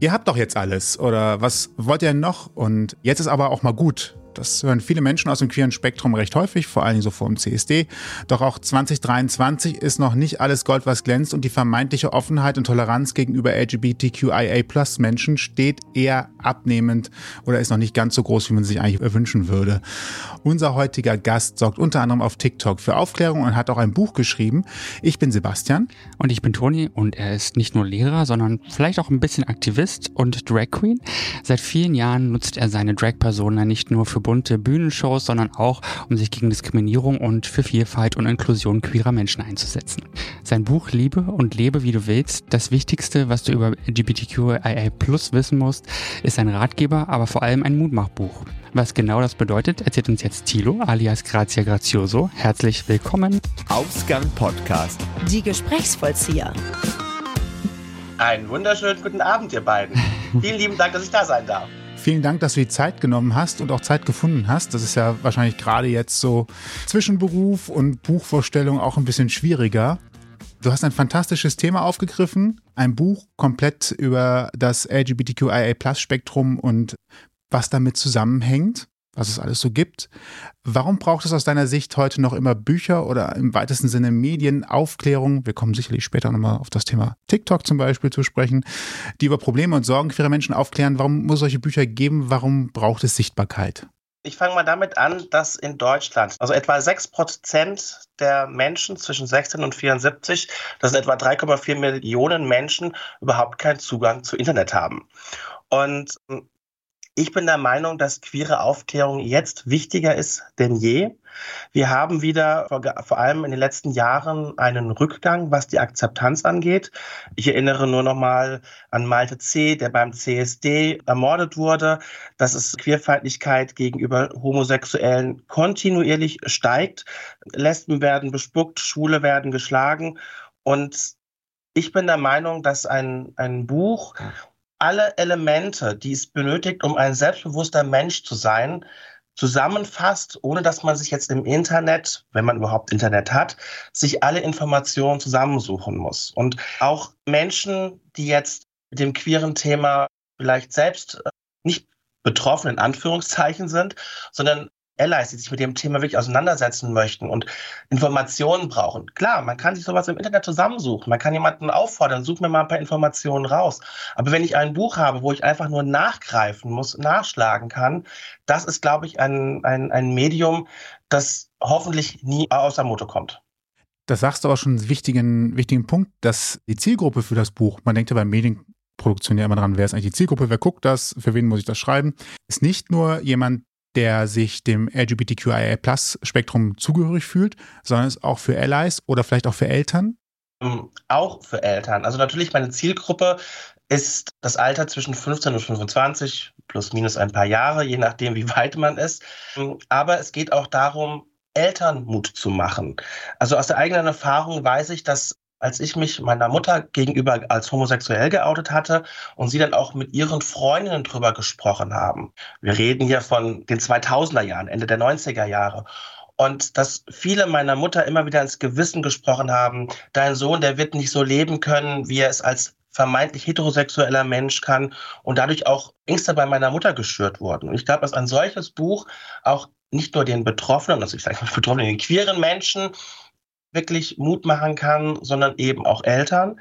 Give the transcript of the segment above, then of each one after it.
ihr habt doch jetzt alles oder was wollt ihr noch? Und jetzt ist aber auch mal gut. Das hören viele Menschen aus dem queeren Spektrum recht häufig, vor Dingen so vor dem CSD. Doch auch 2023 ist noch nicht alles Gold, was glänzt und die vermeintliche Offenheit und Toleranz gegenüber LGBTQIA-Plus-Menschen steht eher abnehmend oder ist noch nicht ganz so groß, wie man sich eigentlich wünschen würde. Unser heutiger Gast sorgt unter anderem auf TikTok für Aufklärung und hat auch ein Buch geschrieben. Ich bin Sebastian. Und ich bin Toni und er ist nicht nur Lehrer, sondern vielleicht auch ein bisschen Aktivist und Drag Queen. Seit vielen Jahren nutzt er seine Drag-Persona nicht nur für bunte Bühnenshows, sondern auch, um sich gegen Diskriminierung und für Vielfalt und Inklusion queerer Menschen einzusetzen. Sein Buch Liebe und Lebe wie du willst, das Wichtigste, was du über LGBTQIA Plus wissen musst, ist ein Ratgeber, aber vor allem ein Mutmachbuch. Was genau das bedeutet, erzählt uns jetzt Tilo alias Grazia Grazioso. Herzlich willkommen. Ausgang Podcast. Die Gesprächsvollzieher. Einen wunderschönen guten Abend, ihr beiden. Vielen lieben Dank, dass ich da sein darf. Vielen Dank, dass du die Zeit genommen hast und auch Zeit gefunden hast. Das ist ja wahrscheinlich gerade jetzt so zwischen Beruf und Buchvorstellung auch ein bisschen schwieriger. Du hast ein fantastisches Thema aufgegriffen, ein Buch komplett über das LGBTQIA-Plus-Spektrum und was damit zusammenhängt was es alles so gibt. Warum braucht es aus deiner Sicht heute noch immer Bücher oder im weitesten Sinne Medien, Aufklärung? Wir kommen sicherlich später nochmal auf das Thema TikTok zum Beispiel zu sprechen, die über Probleme und Sorgen queerer Menschen aufklären. Warum muss es solche Bücher geben? Warum braucht es Sichtbarkeit? Ich fange mal damit an, dass in Deutschland, also etwa 6 Prozent der Menschen zwischen 16 und 74, das sind etwa 3,4 Millionen Menschen, überhaupt keinen Zugang zu Internet haben. Und ich bin der Meinung, dass queere Aufklärung jetzt wichtiger ist denn je. Wir haben wieder vor allem in den letzten Jahren einen Rückgang, was die Akzeptanz angeht. Ich erinnere nur noch mal an Malte C., der beim CSD ermordet wurde, dass es Queerfeindlichkeit gegenüber Homosexuellen kontinuierlich steigt. Lesben werden bespuckt, Schwule werden geschlagen und ich bin der Meinung, dass ein, ein Buch alle Elemente, die es benötigt, um ein selbstbewusster Mensch zu sein, zusammenfasst, ohne dass man sich jetzt im Internet, wenn man überhaupt Internet hat, sich alle Informationen zusammensuchen muss. Und auch Menschen, die jetzt mit dem queeren Thema vielleicht selbst äh, nicht betroffen in Anführungszeichen sind, sondern Allies, die sich mit dem Thema wirklich auseinandersetzen möchten und Informationen brauchen. Klar, man kann sich sowas im Internet zusammensuchen. Man kann jemanden auffordern, such mir mal ein paar Informationen raus. Aber wenn ich ein Buch habe, wo ich einfach nur nachgreifen muss, nachschlagen kann, das ist, glaube ich, ein, ein, ein Medium, das hoffentlich nie außer Motor kommt. Das sagst du aber schon einen wichtigen, wichtigen Punkt, dass die Zielgruppe für das Buch, man denkt ja bei Medienproduktion ja immer dran, wer ist eigentlich die Zielgruppe, wer guckt das, für wen muss ich das schreiben, ist nicht nur jemand, der sich dem LGBTQIA-Plus-Spektrum zugehörig fühlt, sondern es auch für Allies oder vielleicht auch für Eltern? Ähm, auch für Eltern. Also natürlich meine Zielgruppe ist das Alter zwischen 15 und 25, plus minus ein paar Jahre, je nachdem, wie weit man ist. Ähm, aber es geht auch darum, Eltern Mut zu machen. Also aus der eigenen Erfahrung weiß ich, dass als ich mich meiner Mutter gegenüber als homosexuell geoutet hatte und sie dann auch mit ihren Freundinnen drüber gesprochen haben. Wir reden hier von den 2000er Jahren, Ende der 90er Jahre. Und dass viele meiner Mutter immer wieder ins Gewissen gesprochen haben, dein Sohn, der wird nicht so leben können, wie er es als vermeintlich heterosexueller Mensch kann und dadurch auch Ängste bei meiner Mutter geschürt wurden. Und ich glaube, dass ein solches Buch auch nicht nur den Betroffenen, also ich sage mal Betroffenen, den queeren Menschen, wirklich Mut machen kann, sondern eben auch Eltern,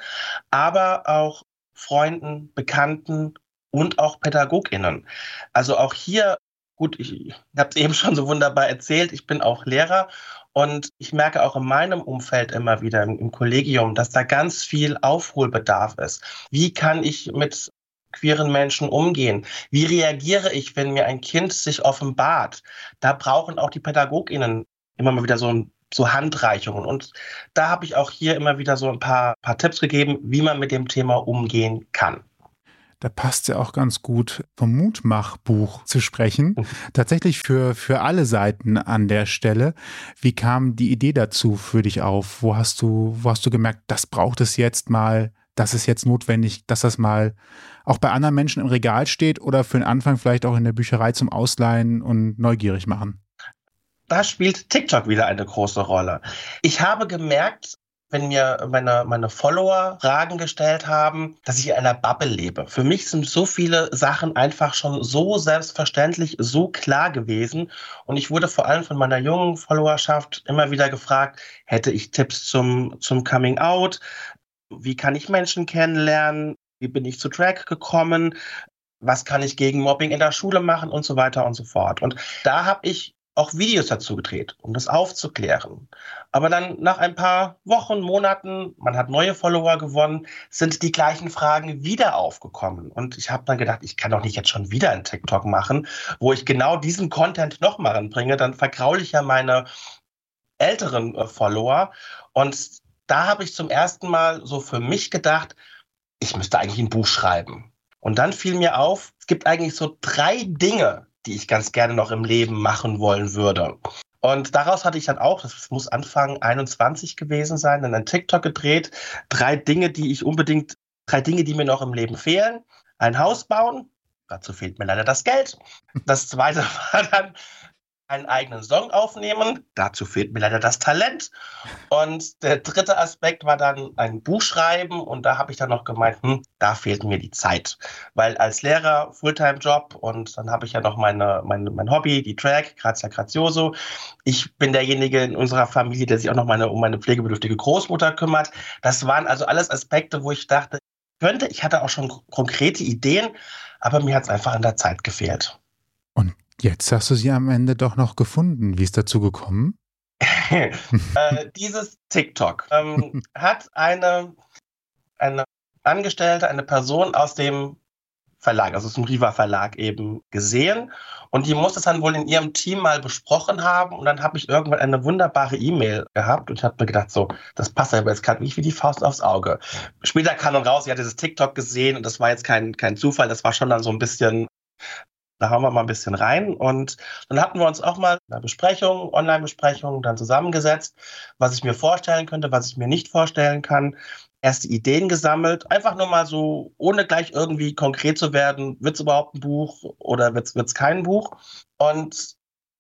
aber auch Freunden, Bekannten und auch PädagogInnen. Also auch hier, gut, ich habe es eben schon so wunderbar erzählt, ich bin auch Lehrer und ich merke auch in meinem Umfeld immer wieder im, im Kollegium, dass da ganz viel Aufholbedarf ist. Wie kann ich mit queeren Menschen umgehen? Wie reagiere ich, wenn mir ein Kind sich offenbart? Da brauchen auch die PädagogInnen immer mal wieder so ein so Handreichungen. Und da habe ich auch hier immer wieder so ein paar, paar Tipps gegeben, wie man mit dem Thema umgehen kann. Da passt ja auch ganz gut vom Mutmachbuch zu sprechen. Mhm. Tatsächlich für, für alle Seiten an der Stelle. Wie kam die Idee dazu für dich auf? Wo hast du, wo hast du gemerkt, das braucht es jetzt mal, das ist jetzt notwendig, dass das mal auch bei anderen Menschen im Regal steht oder für den Anfang vielleicht auch in der Bücherei zum Ausleihen und neugierig machen? Da spielt TikTok wieder eine große Rolle. Ich habe gemerkt, wenn mir meine, meine Follower Fragen gestellt haben, dass ich in einer Bubble lebe. Für mich sind so viele Sachen einfach schon so selbstverständlich, so klar gewesen. Und ich wurde vor allem von meiner jungen Followerschaft immer wieder gefragt, hätte ich Tipps zum, zum Coming Out? Wie kann ich Menschen kennenlernen? Wie bin ich zu Track gekommen? Was kann ich gegen Mobbing in der Schule machen und so weiter und so fort. Und da habe ich auch Videos dazu gedreht, um das aufzuklären. Aber dann nach ein paar Wochen, Monaten, man hat neue Follower gewonnen, sind die gleichen Fragen wieder aufgekommen. Und ich habe dann gedacht, ich kann doch nicht jetzt schon wieder ein TikTok machen, wo ich genau diesen Content nochmal anbringe. Dann vergraule ich ja meine älteren äh, Follower. Und da habe ich zum ersten Mal so für mich gedacht, ich müsste eigentlich ein Buch schreiben. Und dann fiel mir auf, es gibt eigentlich so drei Dinge, die ich ganz gerne noch im Leben machen wollen würde. Und daraus hatte ich dann auch, das muss Anfang 21 gewesen sein, dann ein TikTok gedreht. Drei Dinge, die ich unbedingt, drei Dinge, die mir noch im Leben fehlen. Ein Haus bauen. Dazu fehlt mir leider das Geld. Das zweite war dann einen eigenen Song aufnehmen. Dazu fehlt mir leider das Talent. Und der dritte Aspekt war dann ein Buch schreiben. Und da habe ich dann noch gemeint, hm, da fehlt mir die Zeit. Weil als Lehrer, Fulltime-Job und dann habe ich ja noch meine, meine, mein Hobby, die Track, Grazia Grazioso. Ich bin derjenige in unserer Familie, der sich auch noch meine, um meine pflegebedürftige Großmutter kümmert. Das waren also alles Aspekte, wo ich dachte, könnte, ich hatte auch schon konkrete Ideen, aber mir hat es einfach an der Zeit gefehlt. Und Jetzt hast du sie am Ende doch noch gefunden. Wie ist dazu gekommen? äh, dieses TikTok ähm, hat eine, eine Angestellte, eine Person aus dem Verlag, also aus dem Riva Verlag eben gesehen. Und die muss es dann wohl in ihrem Team mal besprochen haben. Und dann habe ich irgendwann eine wunderbare E-Mail gehabt und ich habe mir gedacht, so, das passt aber jetzt gerade nicht wie die Faust aufs Auge. Später kam dann raus, sie hat dieses TikTok gesehen und das war jetzt kein, kein Zufall, das war schon dann so ein bisschen da hauen wir mal ein bisschen rein. Und dann hatten wir uns auch mal in einer Besprechung, Online-Besprechung, dann zusammengesetzt, was ich mir vorstellen könnte, was ich mir nicht vorstellen kann. Erste Ideen gesammelt, einfach nur mal so, ohne gleich irgendwie konkret zu werden, wird es überhaupt ein Buch oder wird es kein Buch? Und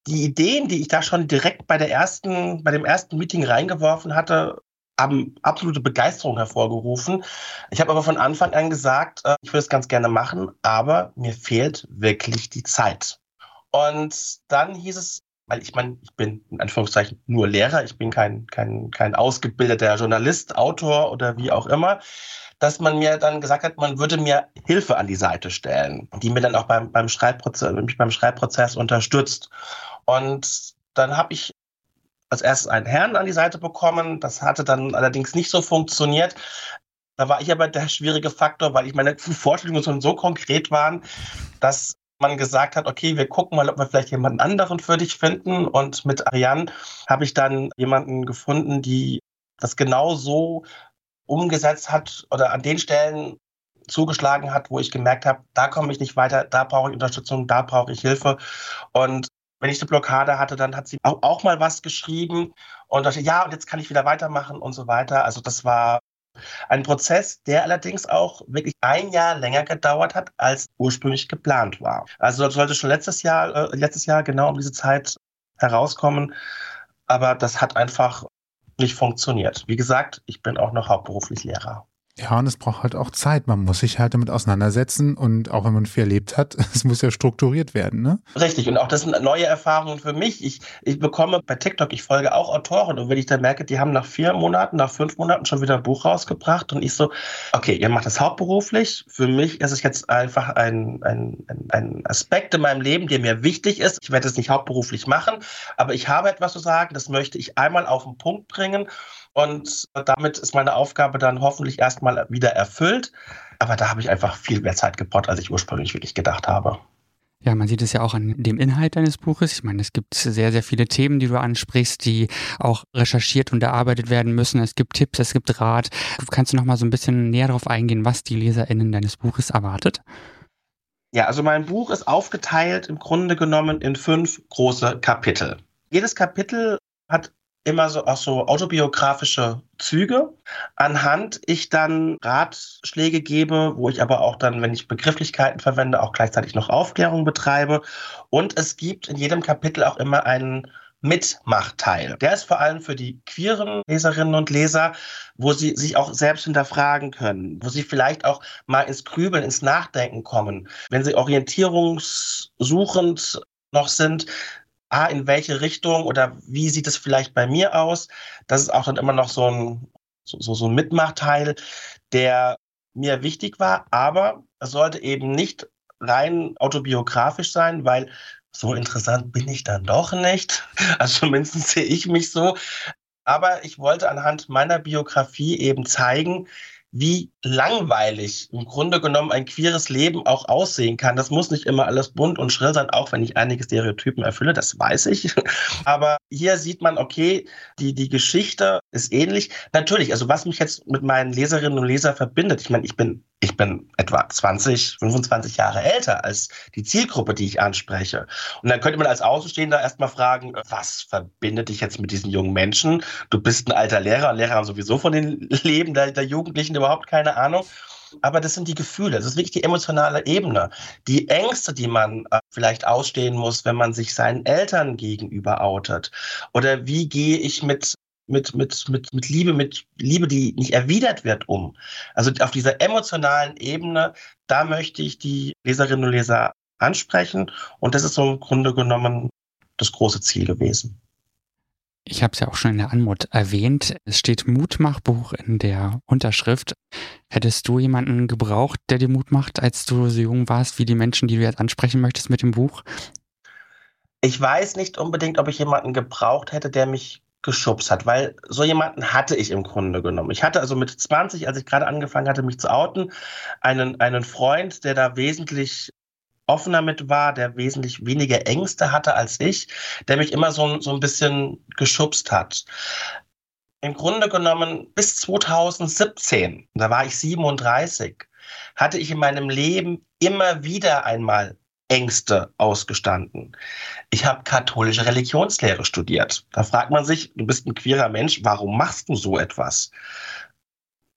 die Ideen, die ich da schon direkt bei der ersten, bei dem ersten Meeting reingeworfen hatte, haben absolute Begeisterung hervorgerufen. Ich habe aber von Anfang an gesagt, äh, ich würde es ganz gerne machen, aber mir fehlt wirklich die Zeit. Und dann hieß es, weil ich meine, ich bin in Anführungszeichen nur Lehrer, ich bin kein, kein, kein ausgebildeter Journalist, Autor oder wie auch immer, dass man mir dann gesagt hat, man würde mir Hilfe an die Seite stellen, die mir dann auch beim, beim, Schreibprozess, mich beim Schreibprozess unterstützt. Und dann habe ich als erstes einen Herrn an die Seite bekommen. Das hatte dann allerdings nicht so funktioniert. Da war ich aber der schwierige Faktor, weil ich meine Vorstellungen schon so konkret waren, dass man gesagt hat, okay, wir gucken mal, ob wir vielleicht jemanden anderen für dich finden. Und mit Ariane habe ich dann jemanden gefunden, die das genau so umgesetzt hat oder an den Stellen zugeschlagen hat, wo ich gemerkt habe, da komme ich nicht weiter, da brauche ich Unterstützung, da brauche ich Hilfe. Und wenn ich eine Blockade hatte, dann hat sie auch, auch mal was geschrieben und dachte, ja, und jetzt kann ich wieder weitermachen und so weiter. Also das war ein Prozess, der allerdings auch wirklich ein Jahr länger gedauert hat, als ursprünglich geplant war. Also das sollte schon letztes Jahr, äh, letztes Jahr genau um diese Zeit herauskommen, aber das hat einfach nicht funktioniert. Wie gesagt, ich bin auch noch hauptberuflich Lehrer. Ja, und es braucht halt auch Zeit. Man muss sich halt damit auseinandersetzen und auch wenn man viel erlebt hat, es muss ja strukturiert werden, ne? Richtig. Und auch das sind neue Erfahrungen für mich. Ich, ich bekomme bei TikTok, ich folge auch Autoren und wenn ich dann merke, die haben nach vier Monaten, nach fünf Monaten schon wieder ein Buch rausgebracht und ich so, okay, ihr macht das hauptberuflich. Für mich ist es jetzt einfach ein, ein, ein Aspekt in meinem Leben, der mir wichtig ist. Ich werde es nicht hauptberuflich machen, aber ich habe etwas zu sagen, das möchte ich einmal auf den Punkt bringen. Und damit ist meine Aufgabe dann hoffentlich erstmal wieder erfüllt. Aber da habe ich einfach viel mehr Zeit gebraucht, als ich ursprünglich wirklich gedacht habe. Ja, man sieht es ja auch an dem Inhalt deines Buches. Ich meine, es gibt sehr, sehr viele Themen, die du ansprichst, die auch recherchiert und erarbeitet werden müssen. Es gibt Tipps, es gibt Rat. Kannst du noch mal so ein bisschen näher darauf eingehen, was die LeserInnen deines Buches erwartet? Ja, also mein Buch ist aufgeteilt im Grunde genommen in fünf große Kapitel. Jedes Kapitel hat immer so auch so autobiografische Züge, anhand ich dann Ratschläge gebe, wo ich aber auch dann, wenn ich Begrifflichkeiten verwende, auch gleichzeitig noch Aufklärung betreibe. Und es gibt in jedem Kapitel auch immer einen Mitmachteil. Der ist vor allem für die queeren Leserinnen und Leser, wo sie sich auch selbst hinterfragen können, wo sie vielleicht auch mal ins Grübeln, ins Nachdenken kommen. Wenn sie orientierungssuchend noch sind, ah, in welche Richtung oder wie sieht es vielleicht bei mir aus? Das ist auch dann immer noch so ein, so, so ein Mitmachteil, der mir wichtig war, aber es sollte eben nicht rein autobiografisch sein, weil so interessant bin ich dann doch nicht. Also zumindest sehe ich mich so. Aber ich wollte anhand meiner Biografie eben zeigen, wie langweilig im Grunde genommen ein queeres Leben auch aussehen kann. Das muss nicht immer alles bunt und schrill sein, auch wenn ich einige Stereotypen erfülle, das weiß ich. Aber hier sieht man, okay, die, die Geschichte ist ähnlich. Natürlich, also was mich jetzt mit meinen Leserinnen und Lesern verbindet, ich meine, ich bin ich bin etwa 20, 25 Jahre älter als die Zielgruppe, die ich anspreche. Und dann könnte man als Außenstehender erstmal fragen, was verbindet dich jetzt mit diesen jungen Menschen? Du bist ein alter Lehrer, Lehrer haben sowieso von den Leben der, der Jugendlichen überhaupt keine Ahnung. Aber das sind die Gefühle, das ist wirklich die emotionale Ebene. Die Ängste, die man äh, vielleicht ausstehen muss, wenn man sich seinen Eltern gegenüber outet. Oder wie gehe ich mit mit, mit, mit, mit Liebe, mit Liebe, die nicht erwidert wird, um. Also auf dieser emotionalen Ebene, da möchte ich die Leserinnen und Leser ansprechen. Und das ist so im Grunde genommen das große Ziel gewesen. Ich habe es ja auch schon in der Anmut erwähnt. Es steht Mutmachbuch in der Unterschrift. Hättest du jemanden gebraucht, der dir Mut macht, als du so jung warst, wie die Menschen, die du jetzt ansprechen möchtest mit dem Buch? Ich weiß nicht unbedingt, ob ich jemanden gebraucht hätte, der mich geschubst hat, weil so jemanden hatte ich im Grunde genommen. Ich hatte also mit 20, als ich gerade angefangen hatte, mich zu outen, einen, einen Freund, der da wesentlich offener mit war, der wesentlich weniger Ängste hatte als ich, der mich immer so, so ein bisschen geschubst hat. Im Grunde genommen bis 2017, da war ich 37, hatte ich in meinem Leben immer wieder einmal Ängste ausgestanden. Ich habe katholische Religionslehre studiert. Da fragt man sich, du bist ein queerer Mensch, warum machst du so etwas?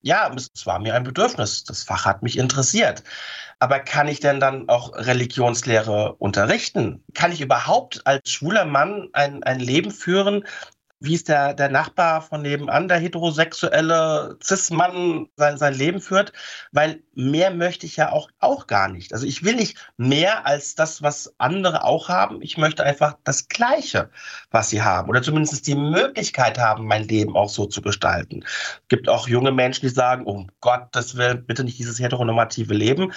Ja, es war mir ein Bedürfnis. Das Fach hat mich interessiert. Aber kann ich denn dann auch Religionslehre unterrichten? Kann ich überhaupt als schwuler Mann ein, ein Leben führen, wie es der, der Nachbar von nebenan, der heterosexuelle Cis-Mann sein, sein Leben führt, weil mehr möchte ich ja auch, auch gar nicht. Also ich will nicht mehr als das, was andere auch haben. Ich möchte einfach das Gleiche, was sie haben oder zumindest die Möglichkeit haben, mein Leben auch so zu gestalten. Es gibt auch junge Menschen, die sagen, um Gottes Willen, bitte nicht dieses heteronormative Leben.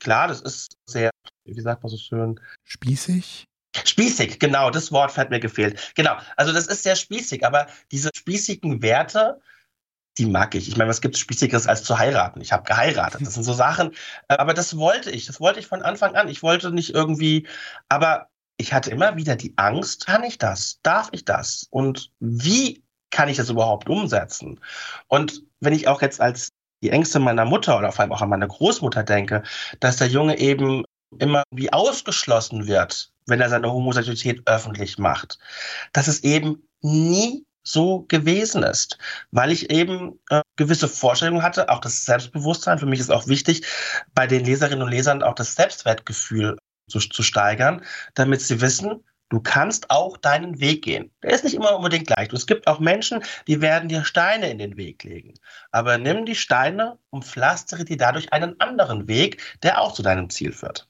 Klar, das ist sehr, wie sagt man so schön? Spießig? Spießig, genau, das Wort hat mir gefehlt. Genau, also das ist sehr spießig, aber diese spießigen Werte, die mag ich. Ich meine, was gibt es Spießigeres als zu heiraten? Ich habe geheiratet. Das sind so Sachen. Äh, aber das wollte ich. Das wollte ich von Anfang an. Ich wollte nicht irgendwie, aber ich hatte immer wieder die Angst, kann ich das? Darf ich das? Und wie kann ich das überhaupt umsetzen? Und wenn ich auch jetzt als die Ängste meiner Mutter oder vor allem auch an meine Großmutter denke, dass der Junge eben immer wie ausgeschlossen wird, wenn er seine Homosexualität öffentlich macht, dass es eben nie so gewesen ist, weil ich eben äh, gewisse Vorstellungen hatte, auch das Selbstbewusstsein. Für mich ist auch wichtig, bei den Leserinnen und Lesern auch das Selbstwertgefühl zu, zu steigern, damit sie wissen, du kannst auch deinen Weg gehen. Der ist nicht immer unbedingt leicht. Es gibt auch Menschen, die werden dir Steine in den Weg legen. Aber nimm die Steine und pflastere dir dadurch einen anderen Weg, der auch zu deinem Ziel führt.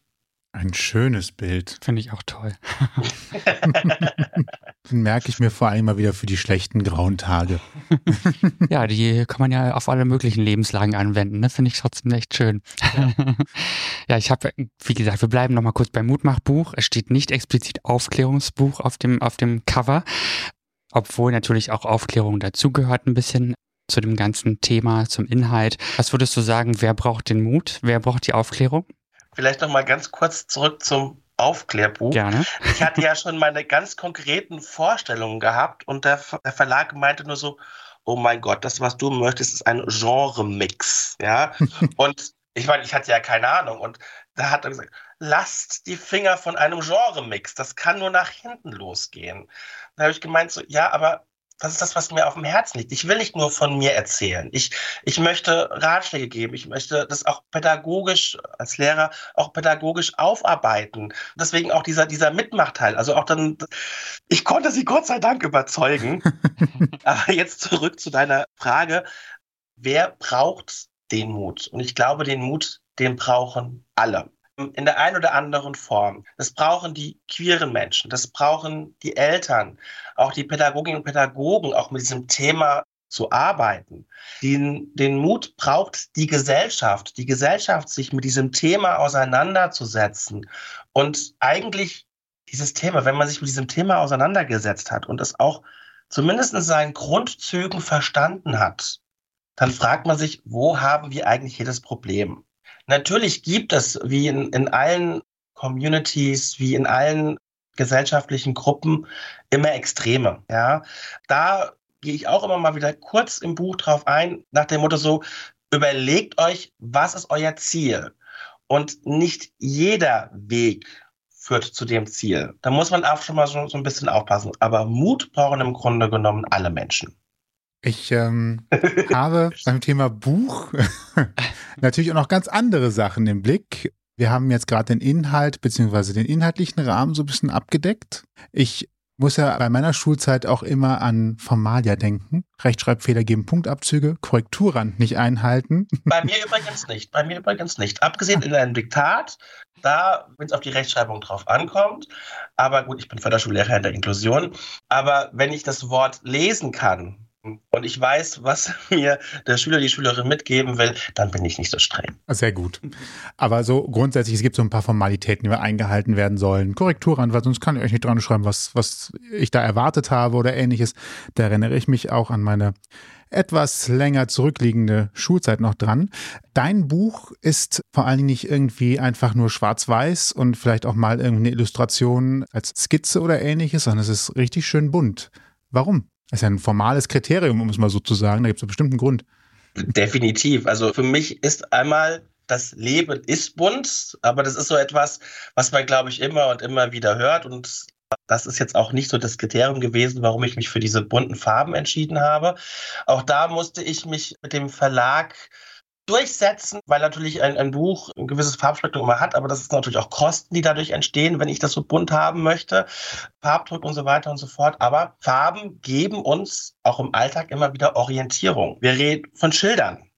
Ein schönes Bild. Finde ich auch toll. merke ich mir vor allem mal wieder für die schlechten grauen Tage. ja, die kann man ja auf alle möglichen Lebenslagen anwenden. Ne? Finde ich trotzdem echt schön. Ja, ja ich habe, wie gesagt, wir bleiben nochmal kurz beim Mutmachbuch. Es steht nicht explizit Aufklärungsbuch auf dem, auf dem Cover, obwohl natürlich auch Aufklärung dazugehört ein bisschen zu dem ganzen Thema, zum Inhalt. Was würdest du sagen, wer braucht den Mut? Wer braucht die Aufklärung? Vielleicht noch mal ganz kurz zurück zum Aufklärbuch. Gerne. Ich hatte ja schon meine ganz konkreten Vorstellungen gehabt und der, der Verlag meinte nur so, oh mein Gott, das, was du möchtest, ist ein Genre-Mix. Ja. und ich meine, ich hatte ja keine Ahnung. Und da hat er gesagt, lasst die Finger von einem Genre-Mix. Das kann nur nach hinten losgehen. Da habe ich gemeint, so, ja, aber das ist das, was mir auf dem Herzen liegt. Ich will nicht nur von mir erzählen. Ich, ich möchte Ratschläge geben. Ich möchte das auch pädagogisch, als Lehrer, auch pädagogisch aufarbeiten. Deswegen auch dieser, dieser Mitmachteil. Also auch dann, ich konnte sie Gott sei Dank überzeugen. Aber jetzt zurück zu deiner Frage. Wer braucht den Mut? Und ich glaube, den Mut, den brauchen alle in der einen oder anderen Form. Das brauchen die queeren Menschen, das brauchen die Eltern, auch die Pädagoginnen und Pädagogen, auch mit diesem Thema zu arbeiten. Den, den Mut braucht die Gesellschaft, die Gesellschaft, sich mit diesem Thema auseinanderzusetzen. Und eigentlich dieses Thema, wenn man sich mit diesem Thema auseinandergesetzt hat und es auch zumindest in seinen Grundzügen verstanden hat, dann fragt man sich, wo haben wir eigentlich jedes Problem? Natürlich gibt es, wie in, in allen Communities, wie in allen gesellschaftlichen Gruppen, immer Extreme. Ja, da gehe ich auch immer mal wieder kurz im Buch drauf ein, nach dem Motto so, überlegt euch, was ist euer Ziel? Und nicht jeder Weg führt zu dem Ziel. Da muss man auch schon mal so, so ein bisschen aufpassen. Aber Mut brauchen im Grunde genommen alle Menschen. Ich ähm, habe beim Thema Buch natürlich auch noch ganz andere Sachen im Blick. Wir haben jetzt gerade den Inhalt bzw. den inhaltlichen Rahmen so ein bisschen abgedeckt. Ich muss ja bei meiner Schulzeit auch immer an Formalia denken. Rechtschreibfehler geben Punktabzüge, Korrekturrand nicht einhalten. Bei mir übrigens nicht. Bei mir übrigens nicht. Abgesehen in einem Diktat, da, wenn es auf die Rechtschreibung drauf ankommt. Aber gut, ich bin Förderschullehrer in der Inklusion. Aber wenn ich das Wort lesen kann, und ich weiß, was mir der Schüler, die Schülerin mitgeben will, dann bin ich nicht so streng. Sehr gut. Aber so grundsätzlich, es gibt so ein paar Formalitäten, die eingehalten werden sollen. Korrekturanwalt, sonst kann ich euch nicht dran schreiben, was, was ich da erwartet habe oder ähnliches. Da erinnere ich mich auch an meine etwas länger zurückliegende Schulzeit noch dran. Dein Buch ist vor allen Dingen nicht irgendwie einfach nur schwarz-weiß und vielleicht auch mal irgendeine Illustration als Skizze oder ähnliches, sondern es ist richtig schön bunt. Warum? Das ist ja ein formales Kriterium, um es mal so zu sagen. Da gibt es einen bestimmten Grund. Definitiv. Also für mich ist einmal das Leben ist bunt, aber das ist so etwas, was man, glaube ich, immer und immer wieder hört. Und das ist jetzt auch nicht so das Kriterium gewesen, warum ich mich für diese bunten Farben entschieden habe. Auch da musste ich mich mit dem Verlag durchsetzen, weil natürlich ein, ein Buch ein gewisses Farbspektrum immer hat, aber das ist natürlich auch Kosten, die dadurch entstehen, wenn ich das so bunt haben möchte, Farbdruck und so weiter und so fort. Aber Farben geben uns auch im Alltag immer wieder Orientierung. Wir reden von Schildern.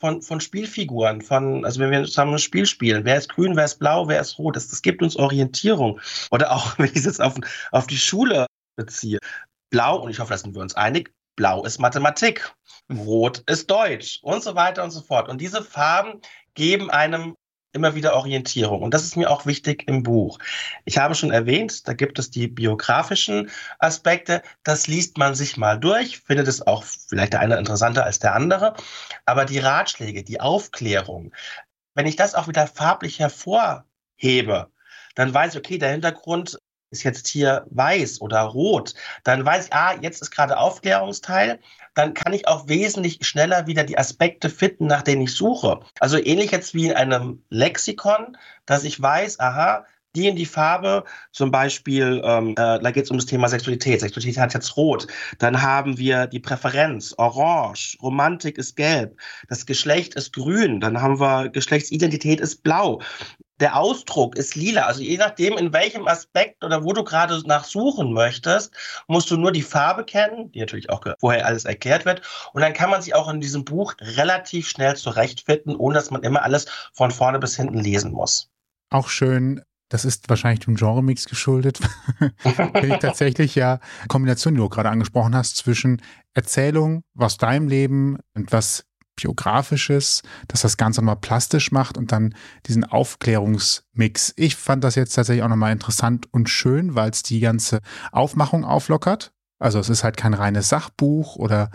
Von, von Spielfiguren, von, also wenn wir zusammen ein Spiel spielen, wer ist grün, wer ist blau, wer ist rot, das, das gibt uns Orientierung. Oder auch, wenn ich es jetzt auf, auf die Schule beziehe. Blau, und ich hoffe, da sind wir uns einig, Blau ist Mathematik, Rot ist Deutsch und so weiter und so fort. Und diese Farben geben einem immer wieder Orientierung. Und das ist mir auch wichtig im Buch. Ich habe schon erwähnt, da gibt es die biografischen Aspekte. Das liest man sich mal durch, findet es auch vielleicht der eine interessanter als der andere. Aber die Ratschläge, die Aufklärung, wenn ich das auch wieder farblich hervorhebe, dann weiß ich, okay, der Hintergrund ist jetzt hier weiß oder rot, dann weiß ich, ah, jetzt ist gerade Aufklärungsteil, dann kann ich auch wesentlich schneller wieder die Aspekte finden, nach denen ich suche. Also ähnlich jetzt wie in einem Lexikon, dass ich weiß, aha, die in die Farbe, zum Beispiel, ähm, äh, da geht es um das Thema Sexualität. Sexualität hat jetzt rot. Dann haben wir die Präferenz, orange, Romantik ist gelb, das Geschlecht ist grün, dann haben wir Geschlechtsidentität ist blau der Ausdruck ist lila. Also je nachdem, in welchem Aspekt oder wo du gerade nachsuchen möchtest, musst du nur die Farbe kennen, die natürlich auch vorher alles erklärt wird. Und dann kann man sich auch in diesem Buch relativ schnell zurechtfinden, ohne dass man immer alles von vorne bis hinten lesen muss. Auch schön, das ist wahrscheinlich dem Genre-Mix geschuldet. Ich tatsächlich ja Kombination, die du gerade angesprochen hast, zwischen Erzählung aus deinem Leben und was Biografisches, dass das Ganze nochmal plastisch macht und dann diesen Aufklärungsmix. Ich fand das jetzt tatsächlich auch nochmal interessant und schön, weil es die ganze Aufmachung auflockert. Also es ist halt kein reines Sachbuch oder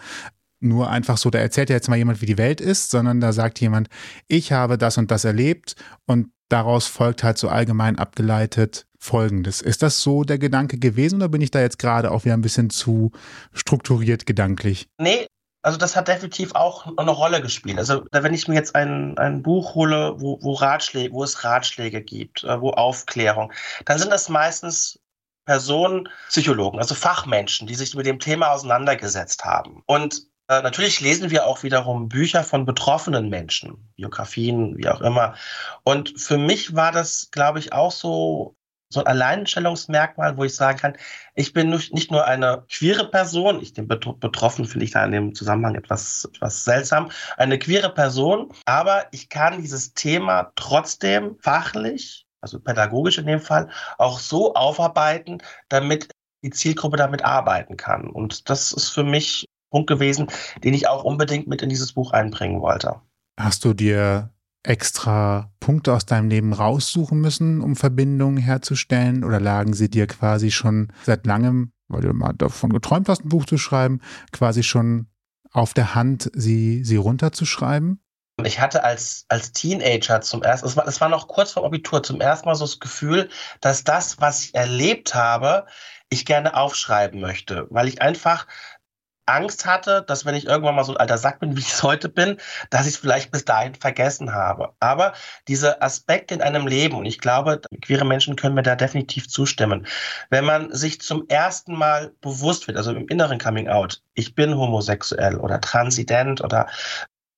nur einfach so, da erzählt ja jetzt mal jemand, wie die Welt ist, sondern da sagt jemand, ich habe das und das erlebt und daraus folgt halt so allgemein abgeleitet Folgendes. Ist das so der Gedanke gewesen oder bin ich da jetzt gerade auch wieder ein bisschen zu strukturiert gedanklich? Nee, also das hat definitiv auch eine Rolle gespielt. Also wenn ich mir jetzt ein, ein Buch hole, wo, wo Ratschläge, wo es Ratschläge gibt, äh, wo Aufklärung, dann sind das meistens Personen, Psychologen, also Fachmenschen, die sich mit dem Thema auseinandergesetzt haben. Und äh, natürlich lesen wir auch wiederum Bücher von betroffenen Menschen, Biografien, wie auch immer. Und für mich war das, glaube ich, auch so so ein Alleinstellungsmerkmal, wo ich sagen kann, ich bin nicht nur eine queere Person, ich den betroffen finde ich da in dem Zusammenhang etwas, etwas seltsam, eine queere Person, aber ich kann dieses Thema trotzdem fachlich, also pädagogisch in dem Fall, auch so aufarbeiten, damit die Zielgruppe damit arbeiten kann. Und das ist für mich ein Punkt gewesen, den ich auch unbedingt mit in dieses Buch einbringen wollte. Hast du dir extra Punkte aus deinem Leben raussuchen müssen, um Verbindungen herzustellen? Oder lagen sie dir quasi schon seit langem, weil du mal davon geträumt hast, ein Buch zu schreiben, quasi schon auf der Hand, sie, sie runterzuschreiben? Ich hatte als, als Teenager zum ersten, es war, es war noch kurz vor Abitur, zum ersten Mal so das Gefühl, dass das, was ich erlebt habe, ich gerne aufschreiben möchte, weil ich einfach Angst hatte, dass wenn ich irgendwann mal so ein alter Sack bin, wie ich es heute bin, dass ich es vielleicht bis dahin vergessen habe. Aber diese Aspekte in einem Leben, und ich glaube, queere Menschen können mir da definitiv zustimmen, wenn man sich zum ersten Mal bewusst wird, also im inneren Coming Out, ich bin homosexuell oder transident oder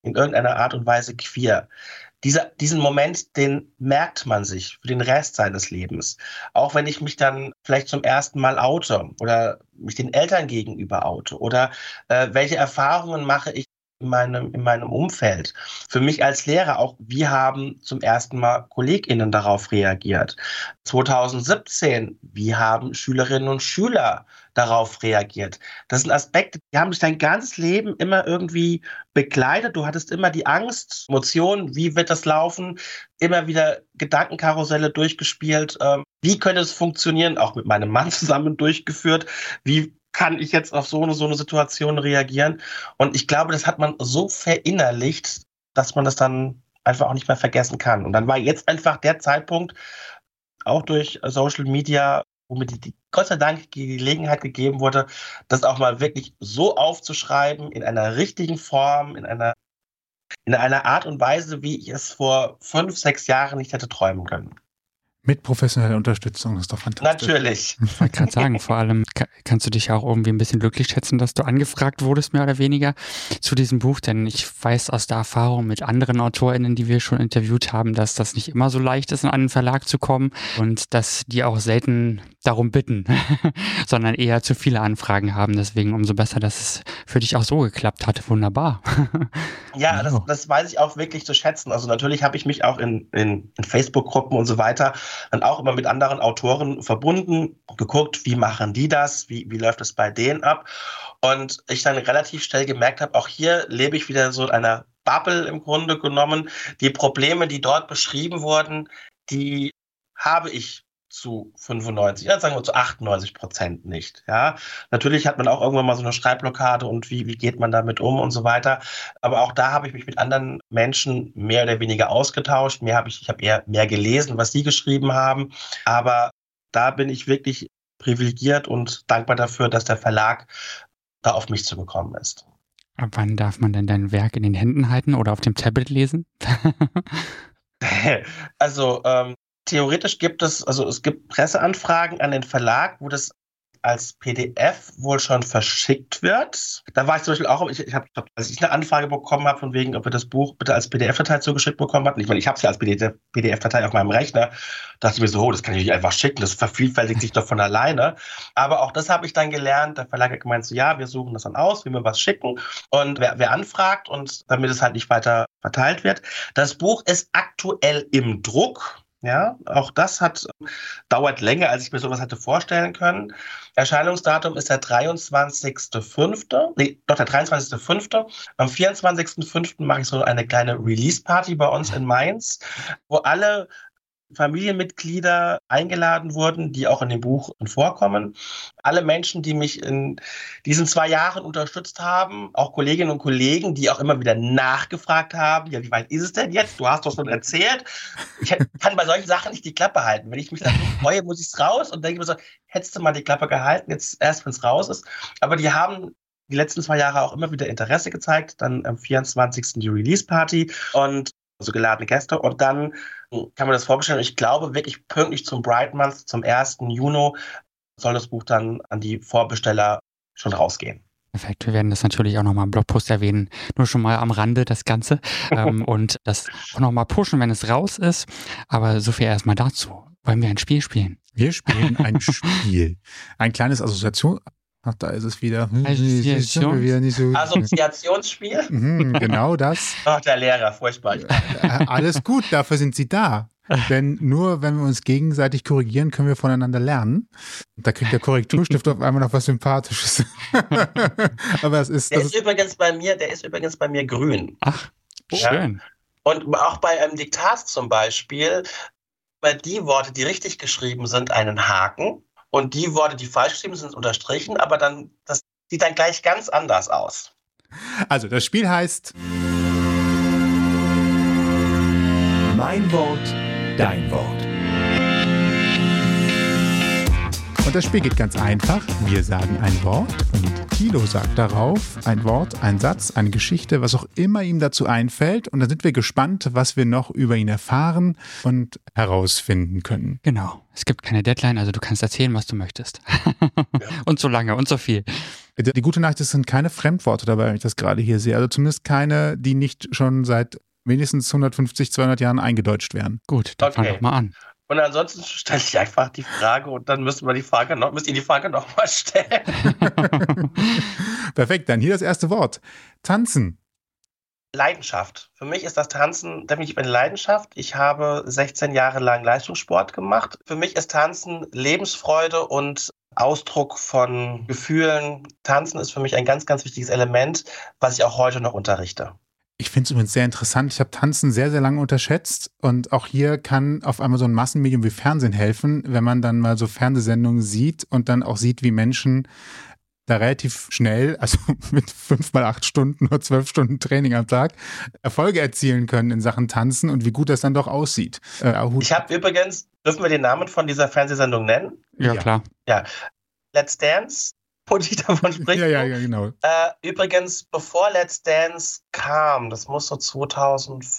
in irgendeiner Art und Weise queer, dieser, diesen Moment, den merkt man sich für den Rest seines Lebens. Auch wenn ich mich dann vielleicht zum ersten Mal oute oder mich den Eltern gegenüber oute oder äh, welche Erfahrungen mache ich in meinem, in meinem Umfeld. Für mich als Lehrer auch, wie haben zum ersten Mal KollegInnen darauf reagiert? 2017, wie haben Schülerinnen und Schüler darauf reagiert? Das sind Aspekte, die haben dich dein ganzes Leben immer irgendwie begleitet. Du hattest immer die Angst, Emotionen, wie wird das laufen? Immer wieder Gedankenkarusselle durchgespielt. Ähm, wie könnte es funktionieren? Auch mit meinem Mann zusammen durchgeführt. Wie kann ich jetzt auf so eine, so eine Situation reagieren? Und ich glaube, das hat man so verinnerlicht, dass man das dann einfach auch nicht mehr vergessen kann. Und dann war jetzt einfach der Zeitpunkt, auch durch Social Media, wo mir die, die Gott sei Dank die Gelegenheit gegeben wurde, das auch mal wirklich so aufzuschreiben, in einer richtigen Form, in einer, in einer Art und Weise, wie ich es vor fünf, sechs Jahren nicht hätte träumen können. Mit professioneller Unterstützung, das ist doch fantastisch. Natürlich. Ich wollte gerade sagen, vor allem kannst du dich auch irgendwie ein bisschen glücklich schätzen, dass du angefragt wurdest, mehr oder weniger, zu diesem Buch, denn ich weiß aus der Erfahrung mit anderen AutorInnen, die wir schon interviewt haben, dass das nicht immer so leicht ist, in einen Verlag zu kommen und dass die auch selten darum bitten, sondern eher zu viele Anfragen haben. Deswegen umso besser, dass es für dich auch so geklappt hat. Wunderbar. ja, das, das weiß ich auch wirklich zu schätzen. Also natürlich habe ich mich auch in, in, in Facebook-Gruppen und so weiter dann auch immer mit anderen Autoren verbunden, geguckt, wie machen die das, wie, wie läuft es bei denen ab. Und ich dann relativ schnell gemerkt habe, auch hier lebe ich wieder so in einer Bubble im Grunde genommen. Die Probleme, die dort beschrieben wurden, die habe ich zu 95, ja, sagen wir zu 98 Prozent nicht. Ja, natürlich hat man auch irgendwann mal so eine Schreibblockade und wie, wie geht man damit um und so weiter. Aber auch da habe ich mich mit anderen Menschen mehr oder weniger ausgetauscht. Mehr habe ich, ich habe eher mehr gelesen, was sie geschrieben haben. Aber da bin ich wirklich privilegiert und dankbar dafür, dass der Verlag da auf mich zugekommen ist. Ab wann darf man denn dein Werk in den Händen halten oder auf dem Tablet lesen? also ähm, theoretisch gibt es, also es gibt Presseanfragen an den Verlag, wo das als PDF wohl schon verschickt wird. Da war ich zum Beispiel auch, ich, ich habe, als ich eine Anfrage bekommen habe, von wegen, ob wir das Buch bitte als PDF-Datei zugeschickt bekommen hatten. Ich meine, ich habe es ja als PDF-Datei auf meinem Rechner. dachte ich mir so, oh, das kann ich nicht einfach schicken, das vervielfältigt sich doch von alleine. Aber auch das habe ich dann gelernt. Der Verlag hat gemeint, so ja, wir suchen das dann aus, wie wir was schicken. Und wer, wer anfragt und damit es halt nicht weiter verteilt wird. Das Buch ist aktuell im Druck. Ja, auch das hat dauert länger, als ich mir sowas hatte vorstellen können. Erscheinungsdatum ist der 23.05. Nee, doch der 23.05. Am 24.05. mache ich so eine kleine Release-Party bei uns in Mainz, wo alle Familienmitglieder eingeladen wurden, die auch in dem Buch vorkommen. Alle Menschen, die mich in diesen zwei Jahren unterstützt haben, auch Kolleginnen und Kollegen, die auch immer wieder nachgefragt haben, ja, wie weit ist es denn jetzt? Du hast doch schon erzählt. Ich kann bei solchen Sachen nicht die Klappe halten. Wenn ich mich dann freue, muss ich es raus und denke mir so, hättest du mal die Klappe gehalten, jetzt erst, wenn es raus ist. Aber die haben die letzten zwei Jahre auch immer wieder Interesse gezeigt. Dann am 24. die Release-Party und also geladene Gäste. Und dann kann man das vorbestellen. Ich glaube wirklich pünktlich zum Bright Month, zum 1. Juni, soll das Buch dann an die Vorbesteller schon rausgehen. Perfekt. Wir werden das natürlich auch nochmal im Blogpost erwähnen. Nur schon mal am Rande das Ganze. ähm, und das auch nochmal pushen, wenn es raus ist. Aber so viel erstmal dazu. Wollen wir ein Spiel spielen? Wir spielen ein Spiel. Ein kleines Assoziation. Ach, da ist es wieder. Assoziation. wieder nicht so. Assoziationsspiel? Mhm, genau das. Ach, der Lehrer, furchtbar. Äh, Alles gut, dafür sind sie da. Denn nur wenn wir uns gegenseitig korrigieren, können wir voneinander lernen. Und da kriegt der Korrekturstift auf einmal noch was Sympathisches. Aber es ist, Der das ist ist übrigens bei mir, der ist übrigens bei mir grün. Ach, Ja. schön. Und auch bei einem Diktat zum Beispiel, bei die Worte, die richtig geschrieben sind, einen Haken. Und die Worte, die falsch geschrieben sind, unterstrichen, aber dann, das sieht dann gleich ganz anders aus. also das Spiel heißt Mein Wort, dein Wort. Und das Spiel geht ganz einfach. Wir sagen ein Wort und Tilo sagt darauf ein Wort, ein Satz, eine Geschichte, was auch immer ihm dazu einfällt. Und dann sind wir gespannt, was wir noch über ihn erfahren und herausfinden können. Genau. Es gibt keine Deadline, also du kannst erzählen, was du möchtest. und so lange und so viel. Die gute Nachricht ist, es sind keine Fremdworte dabei, wenn ich das gerade hier sehe. Also zumindest keine, die nicht schon seit mindestens 150, 200 Jahren eingedeutscht werden. Gut, dann fang Okay. doch mal an. Und ansonsten stelle ich einfach die Frage und dann müssen wir die Frage noch, müsst ihr die Frage nochmal stellen. Perfekt, dann hier das erste Wort. Tanzen. Leidenschaft. Für mich ist das Tanzen definitiv eine Leidenschaft. Ich habe 16 Jahre lang Leistungssport gemacht. Für mich ist Tanzen Lebensfreude und Ausdruck von Gefühlen. Tanzen ist für mich ein ganz, ganz wichtiges Element, was ich auch heute noch unterrichte. Ich finde es übrigens sehr interessant. Ich habe Tanzen sehr, sehr lange unterschätzt. Und auch hier kann auf einmal so ein Massenmedium wie Fernsehen helfen, wenn man dann mal so Fernsehsendungen sieht und dann auch sieht, wie Menschen da relativ schnell, also mit fünf mal acht Stunden oder zwölf Stunden Training am Tag, Erfolge erzielen können in Sachen Tanzen und wie gut das dann doch aussieht. Äh, Ich habe übrigens, dürfen wir den Namen von dieser Fernsehsendung nennen? Ja, Ja. klar. Let's Dance, die davon spricht. ja, ja, ja, genau. Äh, übrigens, bevor Let's Dance kam, das muss so 2005,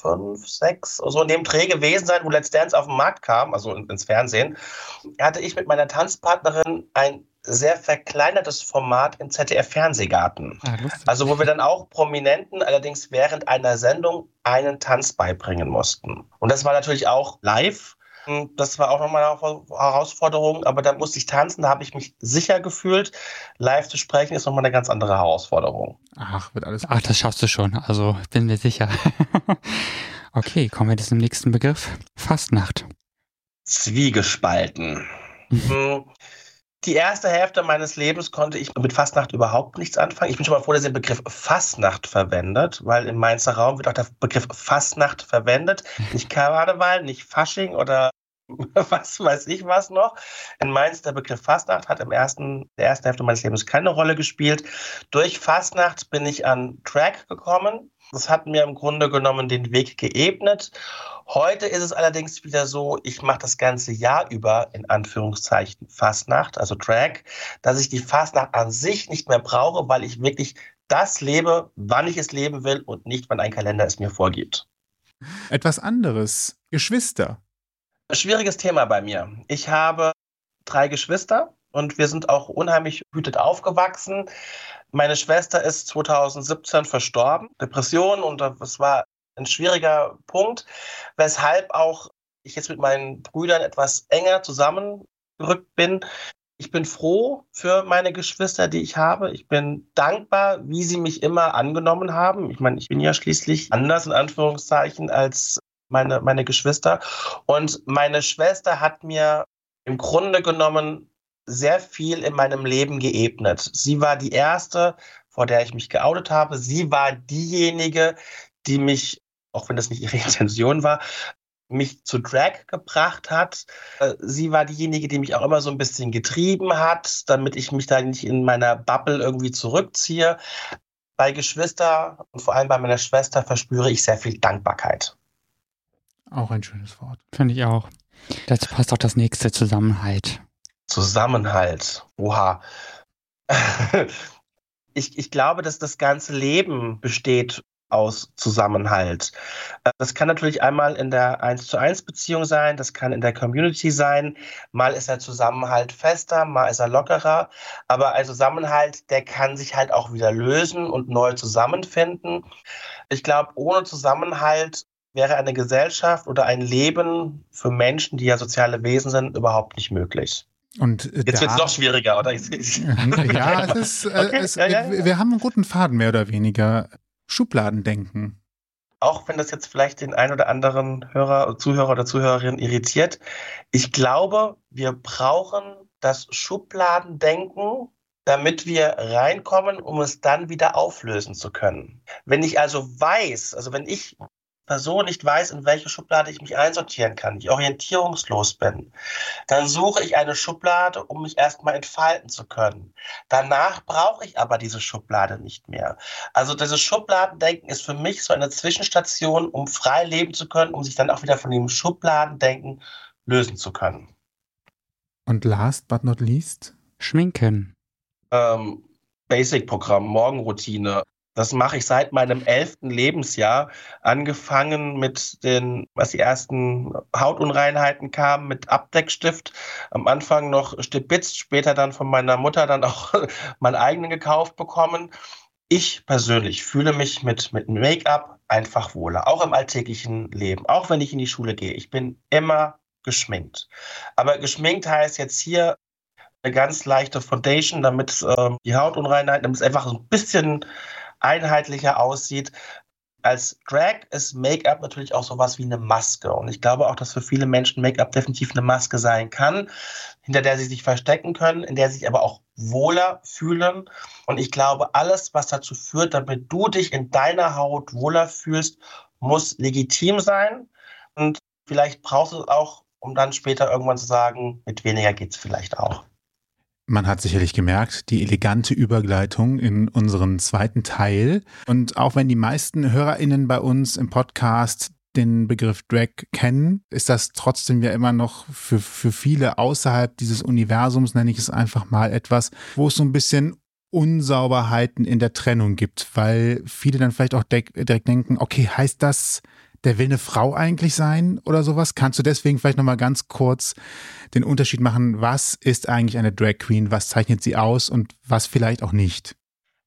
2006, so in dem Dreh gewesen sein, wo Let's Dance auf den Markt kam, also in- ins Fernsehen, hatte ich mit meiner Tanzpartnerin ein sehr verkleinertes Format im ZDF-Fernsehgarten. Ah. Also wo wir dann auch Prominenten allerdings während einer Sendung einen Tanz beibringen mussten. Und das war natürlich auch live. Und Das war auch nochmal eine Herausforderung, aber da musste ich tanzen, da habe ich mich sicher gefühlt. Live zu sprechen ist nochmal eine ganz andere Herausforderung. Ach, wird alles Ach, das schaffst du schon. Also bin mir sicher. okay, kommen wir jetzt zum nächsten Begriff. Fastnacht. Zwiegespalten. Hm, Die erste Hälfte meines Lebens konnte ich mit Fastnacht überhaupt nichts anfangen. Ich bin schon mal froh, dass ihr den Begriff Fastnacht verwendet, weil im Mainzer Raum wird auch der Begriff Fastnacht verwendet. Nicht Karneval, nicht Fasching oder was weiß ich was noch. In Mainz der Begriff Fastnacht hat im ersten, der ersten Hälfte meines Lebens keine Rolle gespielt. Durch Fastnacht bin ich an Track gekommen. Das hat mir im Grunde genommen den Weg geebnet. Heute ist es allerdings wieder so, ich mache das ganze Jahr über in Anführungszeichen Fastnacht, also Track, dass ich die Fastnacht an sich nicht mehr brauche, weil ich wirklich das lebe, wann ich es leben will und nicht, wann ein Kalender es mir vorgibt. etwas anderes. Geschwister. Schwieriges Thema bei mir. Ich habe drei Geschwister und wir sind auch unheimlich hütet aufgewachsen. Meine Schwester ist 2017 verstorben, Depression und das war ein schwieriger Punkt, weshalb auch ich jetzt mit meinen Brüdern etwas enger zusammengerückt bin. Ich bin froh für meine Geschwister, die ich habe. Ich bin dankbar, wie sie mich immer angenommen haben. Ich meine, ich bin ja schließlich anders in Anführungszeichen als meine, meine Geschwister. Und meine Schwester hat mir im Grunde genommen sehr viel in meinem Leben geebnet. Sie war die erste, vor der ich mich geoutet habe. Sie war diejenige, die mich, auch wenn das nicht ihre Intention war, mich zu Drag gebracht hat. Äh, Sie war diejenige, die mich auch immer so ein bisschen getrieben hat, damit ich mich da nicht in meiner Bubble irgendwie zurückziehe. Bei Geschwister und vor allem bei meiner Schwester verspüre ich sehr viel Dankbarkeit. Auch ein schönes Wort. Finde ich auch. Dazu passt auch das nächste Zusammenhalt. Zusammenhalt. Oha. Ich, ich glaube, dass das ganze Leben besteht aus Zusammenhalt. Äh, das kann natürlich einmal in der 1 zu 1 Beziehung sein, das kann in der Community sein. Mal ist der Zusammenhalt fester, mal ist er lockerer. Aber ein Zusammenhalt, der kann sich halt auch wieder lösen und neu zusammenfinden. Ich glaube, ohne Zusammenhalt wäre eine Gesellschaft oder ein Leben für Menschen, die ja soziale Wesen sind, überhaupt nicht möglich. Und Jetzt wird es noch schwieriger, oder? ja, es ist, äh, okay. es, ja, ja, ja. wir haben einen guten Faden mehr oder weniger. Schubladendenken. Auch wenn das jetzt vielleicht den ein oder anderen Hörer, Zuhörer oder Zuhörerin irritiert, ich glaube, wir brauchen das Schubladendenken, damit wir reinkommen, um es dann wieder auflösen zu können. Wenn ich also weiß, also wenn ich Person nicht weiß, in welche Schublade ich mich einsortieren kann, ich orientierungslos bin, dann suche ich eine Schublade, um mich erstmal entfalten zu können. Danach brauche ich aber diese Schublade nicht mehr. Also dieses Schubladendenken ist für mich so eine Zwischenstation, um frei leben zu können, um sich dann auch wieder von dem Schubladendenken lösen zu können. Und last but not least? Schminken. Ähm, Basic-Programm, Morgenroutine, das mache ich seit meinem elften Lebensjahr, angefangen mit den, was die ersten Hautunreinheiten kamen, mit Abdeckstift. Am Anfang noch stibitzt, später dann von meiner Mutter dann auch meinen eigenen gekauft bekommen. Ich persönlich fühle mich mit, mit Make-up einfach wohler, auch im alltäglichen Leben, auch wenn ich in die Schule gehe. Ich bin immer geschminkt. Aber geschminkt heißt jetzt hier eine ganz leichte Foundation, damit äh, die Hautunreinheiten, damit es einfach so ein bisschen einheitlicher aussieht. Als Drag ist Make-up natürlich auch sowas wie eine Maske. Und ich glaube auch, dass für viele Menschen Make-up definitiv eine Maske sein kann, hinter der sie sich verstecken können, in der sie sich aber auch wohler fühlen. Und ich glaube, alles, was dazu führt, damit du dich in deiner Haut wohler fühlst, muss legitim sein. Und vielleicht brauchst du es auch, um dann später irgendwann zu sagen, mit weniger geht es vielleicht auch. Man hat sicherlich gemerkt, die elegante Übergleitung in unseren zweiten Teil. Und auch wenn die meisten HörerInnen bei uns im Podcast den Begriff Drag kennen, ist das trotzdem ja immer noch für, für viele außerhalb dieses Universums, nenne ich es einfach mal, etwas, wo es so ein bisschen Unsauberheiten in der Trennung gibt, weil viele dann vielleicht auch direkt denken, okay, heißt das, der will eine Frau eigentlich sein oder sowas? Kannst du deswegen vielleicht nochmal ganz kurz den Unterschied machen, was ist eigentlich eine Drag Queen, was zeichnet sie aus und was vielleicht auch nicht?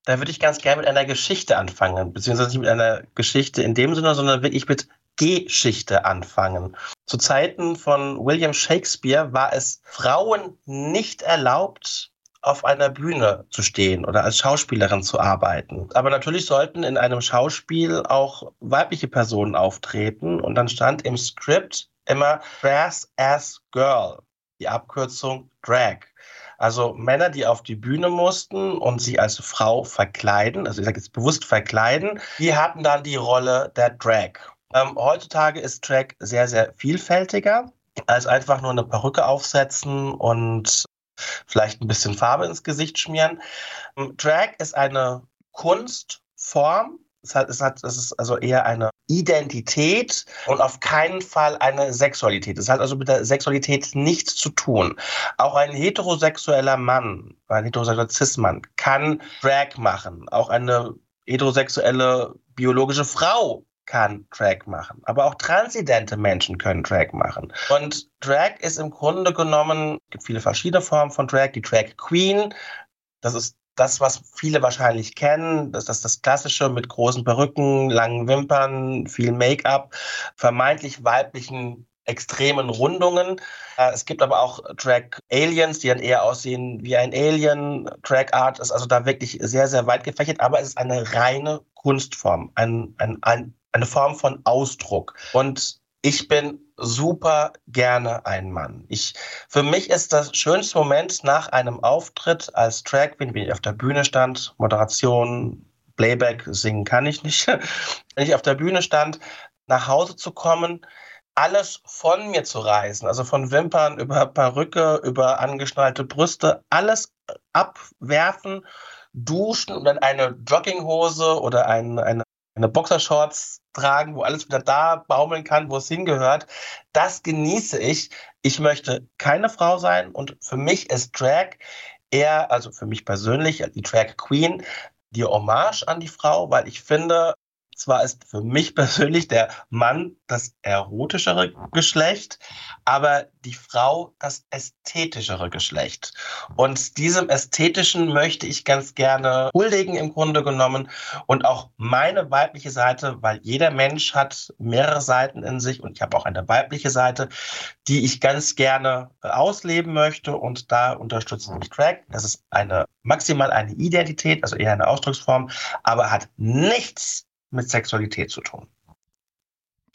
Da würde ich ganz gerne mit einer Geschichte anfangen, beziehungsweise nicht mit einer Geschichte in dem Sinne, sondern wirklich mit Geschichte anfangen. Zu Zeiten von William Shakespeare war es Frauen nicht erlaubt, auf einer Bühne zu stehen oder als Schauspielerin zu arbeiten. Aber natürlich sollten in einem Schauspiel auch weibliche Personen auftreten und dann stand im Skript immer Brass Ass Girl, die Abkürzung Drag. Also Männer, die auf die Bühne mussten und sich als Frau verkleiden, also ich sage jetzt bewusst verkleiden, die hatten dann die Rolle der Drag. Ähm, heutzutage ist Drag sehr, sehr vielfältiger als einfach nur eine Perücke aufsetzen und vielleicht ein bisschen Farbe ins Gesicht schmieren. Ähm, Drag ist eine Kunstform. Es, hat, es, hat, es ist also eher eine Identität und auf keinen Fall eine Sexualität. Es hat also mit der Sexualität nichts zu tun. Auch ein heterosexueller Mann, ein heterosexueller Cis-Mann kann Drag machen. Auch eine heterosexuelle biologische Frau kann Drag machen. Aber auch transidente Menschen können Drag machen. Und Drag ist im Grunde genommen, es gibt viele verschiedene Formen von Drag. Die Drag Queen, das ist das, was viele wahrscheinlich kennen, das ist das Klassische mit großen Perücken, langen Wimpern, viel Make-up, vermeintlich weiblichen extremen Rundungen. Äh, es gibt aber auch Drag Aliens, die dann eher aussehen wie ein Alien. Drag Art ist also da wirklich sehr, sehr weit gefächert, aber es ist eine reine Kunstform, ein, ein, ein eine Form von Ausdruck. Und ich bin super gerne ein Mann. Ich, für mich ist das schönste Moment nach einem Auftritt als Queen, wenn ich auf der Bühne stand, Moderation, Playback, singen kann ich nicht. wenn ich auf der Bühne stand, nach Hause zu kommen, alles von mir zu reißen, also von Wimpern über Perücke, über angeschnallte Brüste, alles abwerfen, duschen und dann eine Jogginghose oder ein, eine eine Boxershorts tragen, wo alles wieder da baumeln kann, wo es hingehört. Das genieße ich. Ich möchte keine Frau sein und für mich ist Drag eher, also für mich persönlich, die Drag Queen, die Hommage an die Frau, weil ich finde, zwar ist für mich persönlich der Mann das erotischere Geschlecht, aber die Frau das ästhetischere Geschlecht. Und diesem Ästhetischen möchte ich ganz gerne huldigen im Grunde genommen und auch meine weibliche Seite, weil jeder Mensch hat mehrere Seiten in sich und ich habe auch eine weibliche Seite, die ich ganz gerne ausleben möchte und da unterstütze ich Drag. Das ist eine maximal eine Identität, also eher eine Ausdrucksform, aber hat nichts mit Sexualität zu tun.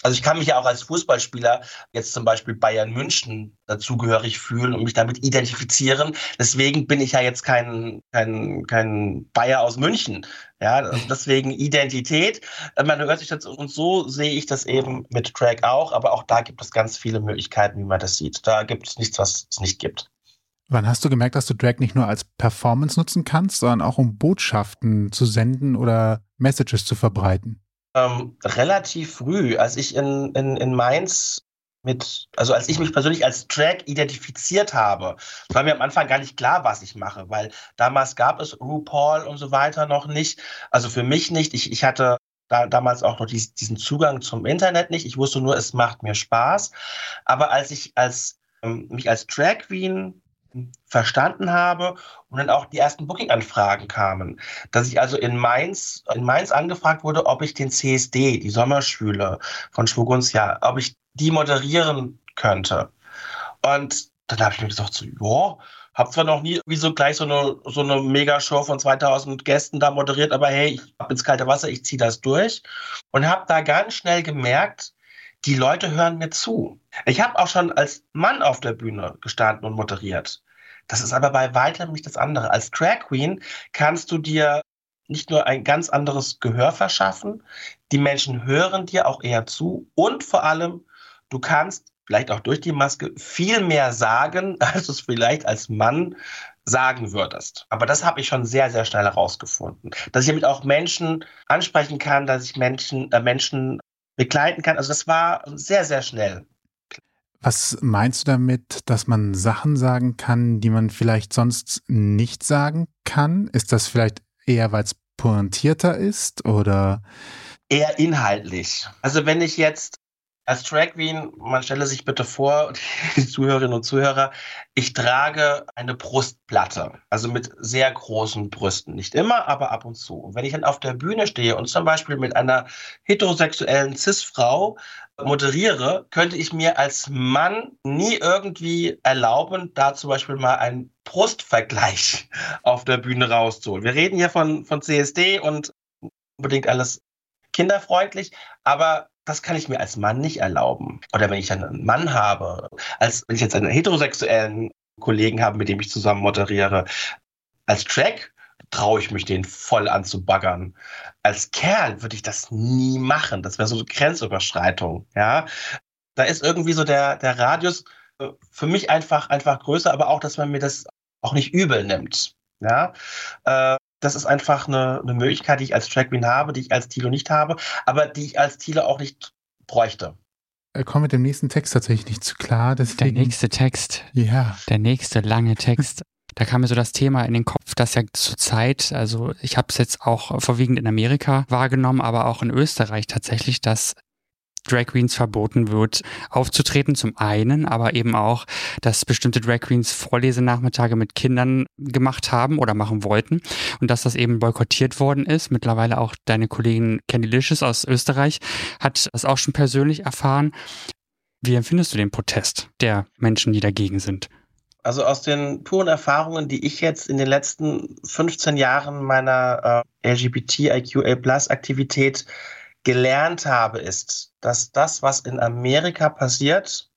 Also ich kann mich ja auch als Fußballspieler jetzt zum Beispiel Bayern München dazugehörig fühlen und mich damit identifizieren. Deswegen bin ich ja jetzt kein, kein, kein Bayer aus München. Ja, also deswegen Identität. Man hört sich das und so sehe ich das eben mit Drag auch, aber auch da gibt es ganz viele Möglichkeiten, wie man das sieht. Da gibt es nichts, was es nicht gibt. Wann hast du gemerkt, dass du Drag nicht nur als Performance nutzen kannst, sondern auch um Botschaften zu senden oder Messages zu verbreiten? Ähm, relativ früh, als ich in, in, in Mainz mit, also als ich mich persönlich als Drag identifiziert habe, war mir am Anfang gar nicht klar, was ich mache, weil damals gab es RuPaul und so weiter noch nicht. Also für mich nicht. Ich, ich hatte da, damals auch noch dies, diesen Zugang zum Internet nicht. Ich wusste nur, es macht mir Spaß. Aber als ich als, ähm, mich als Drag Queen verstanden habe und dann auch die ersten Booking-Anfragen kamen. Dass ich also in Mainz, in Mainz angefragt wurde, ob ich den CSD, die Sommerschule von Schwugunzja, ob ich die moderieren könnte. Und dann habe ich mir gesagt, so, ja, habe zwar noch nie wie so gleich so eine, so eine Megashow von 2000 Gästen da moderiert, aber hey, ich habe ins kalte Wasser, ich ziehe das durch. Und habe da ganz schnell gemerkt, die Leute hören mir zu. Ich habe auch schon als Mann auf der Bühne gestanden und moderiert. Das ist aber bei weitem nicht das andere. Als Drag Queen kannst du dir nicht nur ein ganz anderes Gehör verschaffen, die Menschen hören dir auch eher zu und vor allem, du kannst vielleicht auch durch die Maske viel mehr sagen, als du es vielleicht als Mann sagen würdest. Aber das habe ich schon sehr, sehr schnell herausgefunden. Dass ich damit auch Menschen ansprechen kann, dass ich Menschen, äh, Menschen begleiten kann. Also das war sehr, sehr schnell. Was meinst du damit, dass man Sachen sagen kann, die man vielleicht sonst nicht sagen kann? Ist das vielleicht eher, weil es pointierter ist oder? Eher inhaltlich. Also wenn ich jetzt als Drag Queen, man stelle sich bitte vor, die Zuhörerinnen und Zuhörer, ich trage eine Brustplatte, also mit sehr großen Brüsten. Nicht immer, aber ab und zu. Und wenn ich dann auf der Bühne stehe und zum Beispiel mit einer heterosexuellen Cis-Frau moderiere, könnte ich mir als Mann nie irgendwie erlauben, da zum Beispiel mal einen Brustvergleich auf der Bühne rauszuholen. Wir reden hier von, von CSD und unbedingt alles kinderfreundlich, aber das kann ich mir als Mann nicht erlauben. Oder wenn ich einen Mann habe, als wenn ich jetzt einen heterosexuellen Kollegen habe, mit dem ich zusammen moderiere, als Track traue ich mich den voll anzubaggern. Als Kerl würde ich das nie machen. Das wäre so eine Grenzüberschreitung. Ja, da ist irgendwie so der, der Radius äh, für mich einfach, einfach größer, aber auch, dass man mir das auch nicht übel nimmt. Ja, äh, das ist einfach eine, eine Möglichkeit, die ich als Track Queen habe, die ich als Tilo nicht habe, aber die ich als Tilo auch nicht bräuchte. Ich komme mit dem nächsten Text tatsächlich nicht zu klar. Deswegen, der nächste Text. Ja. Der nächste lange Text. Da kam mir so das Thema in den Kopf, dass ja zur Zeit, also ich habe es jetzt auch vorwiegend in Amerika wahrgenommen, aber auch in Österreich tatsächlich, dass Drag Queens verboten wird, aufzutreten, zum einen, aber eben auch, dass bestimmte Drag Queens Vorlesenachmittage mit Kindern gemacht haben oder machen wollten und dass das eben boykottiert worden ist. Mittlerweile auch deine Kollegin Candy Licious aus Österreich hat das auch schon persönlich erfahren. Wie empfindest du den Protest der Menschen, die dagegen sind? Also aus den puren Erfahrungen, die ich jetzt in den letzten 15 Jahren meiner äh, LGBTIQA-Plus-Aktivität gelernt habe, ist, dass das, was in Amerika passiert,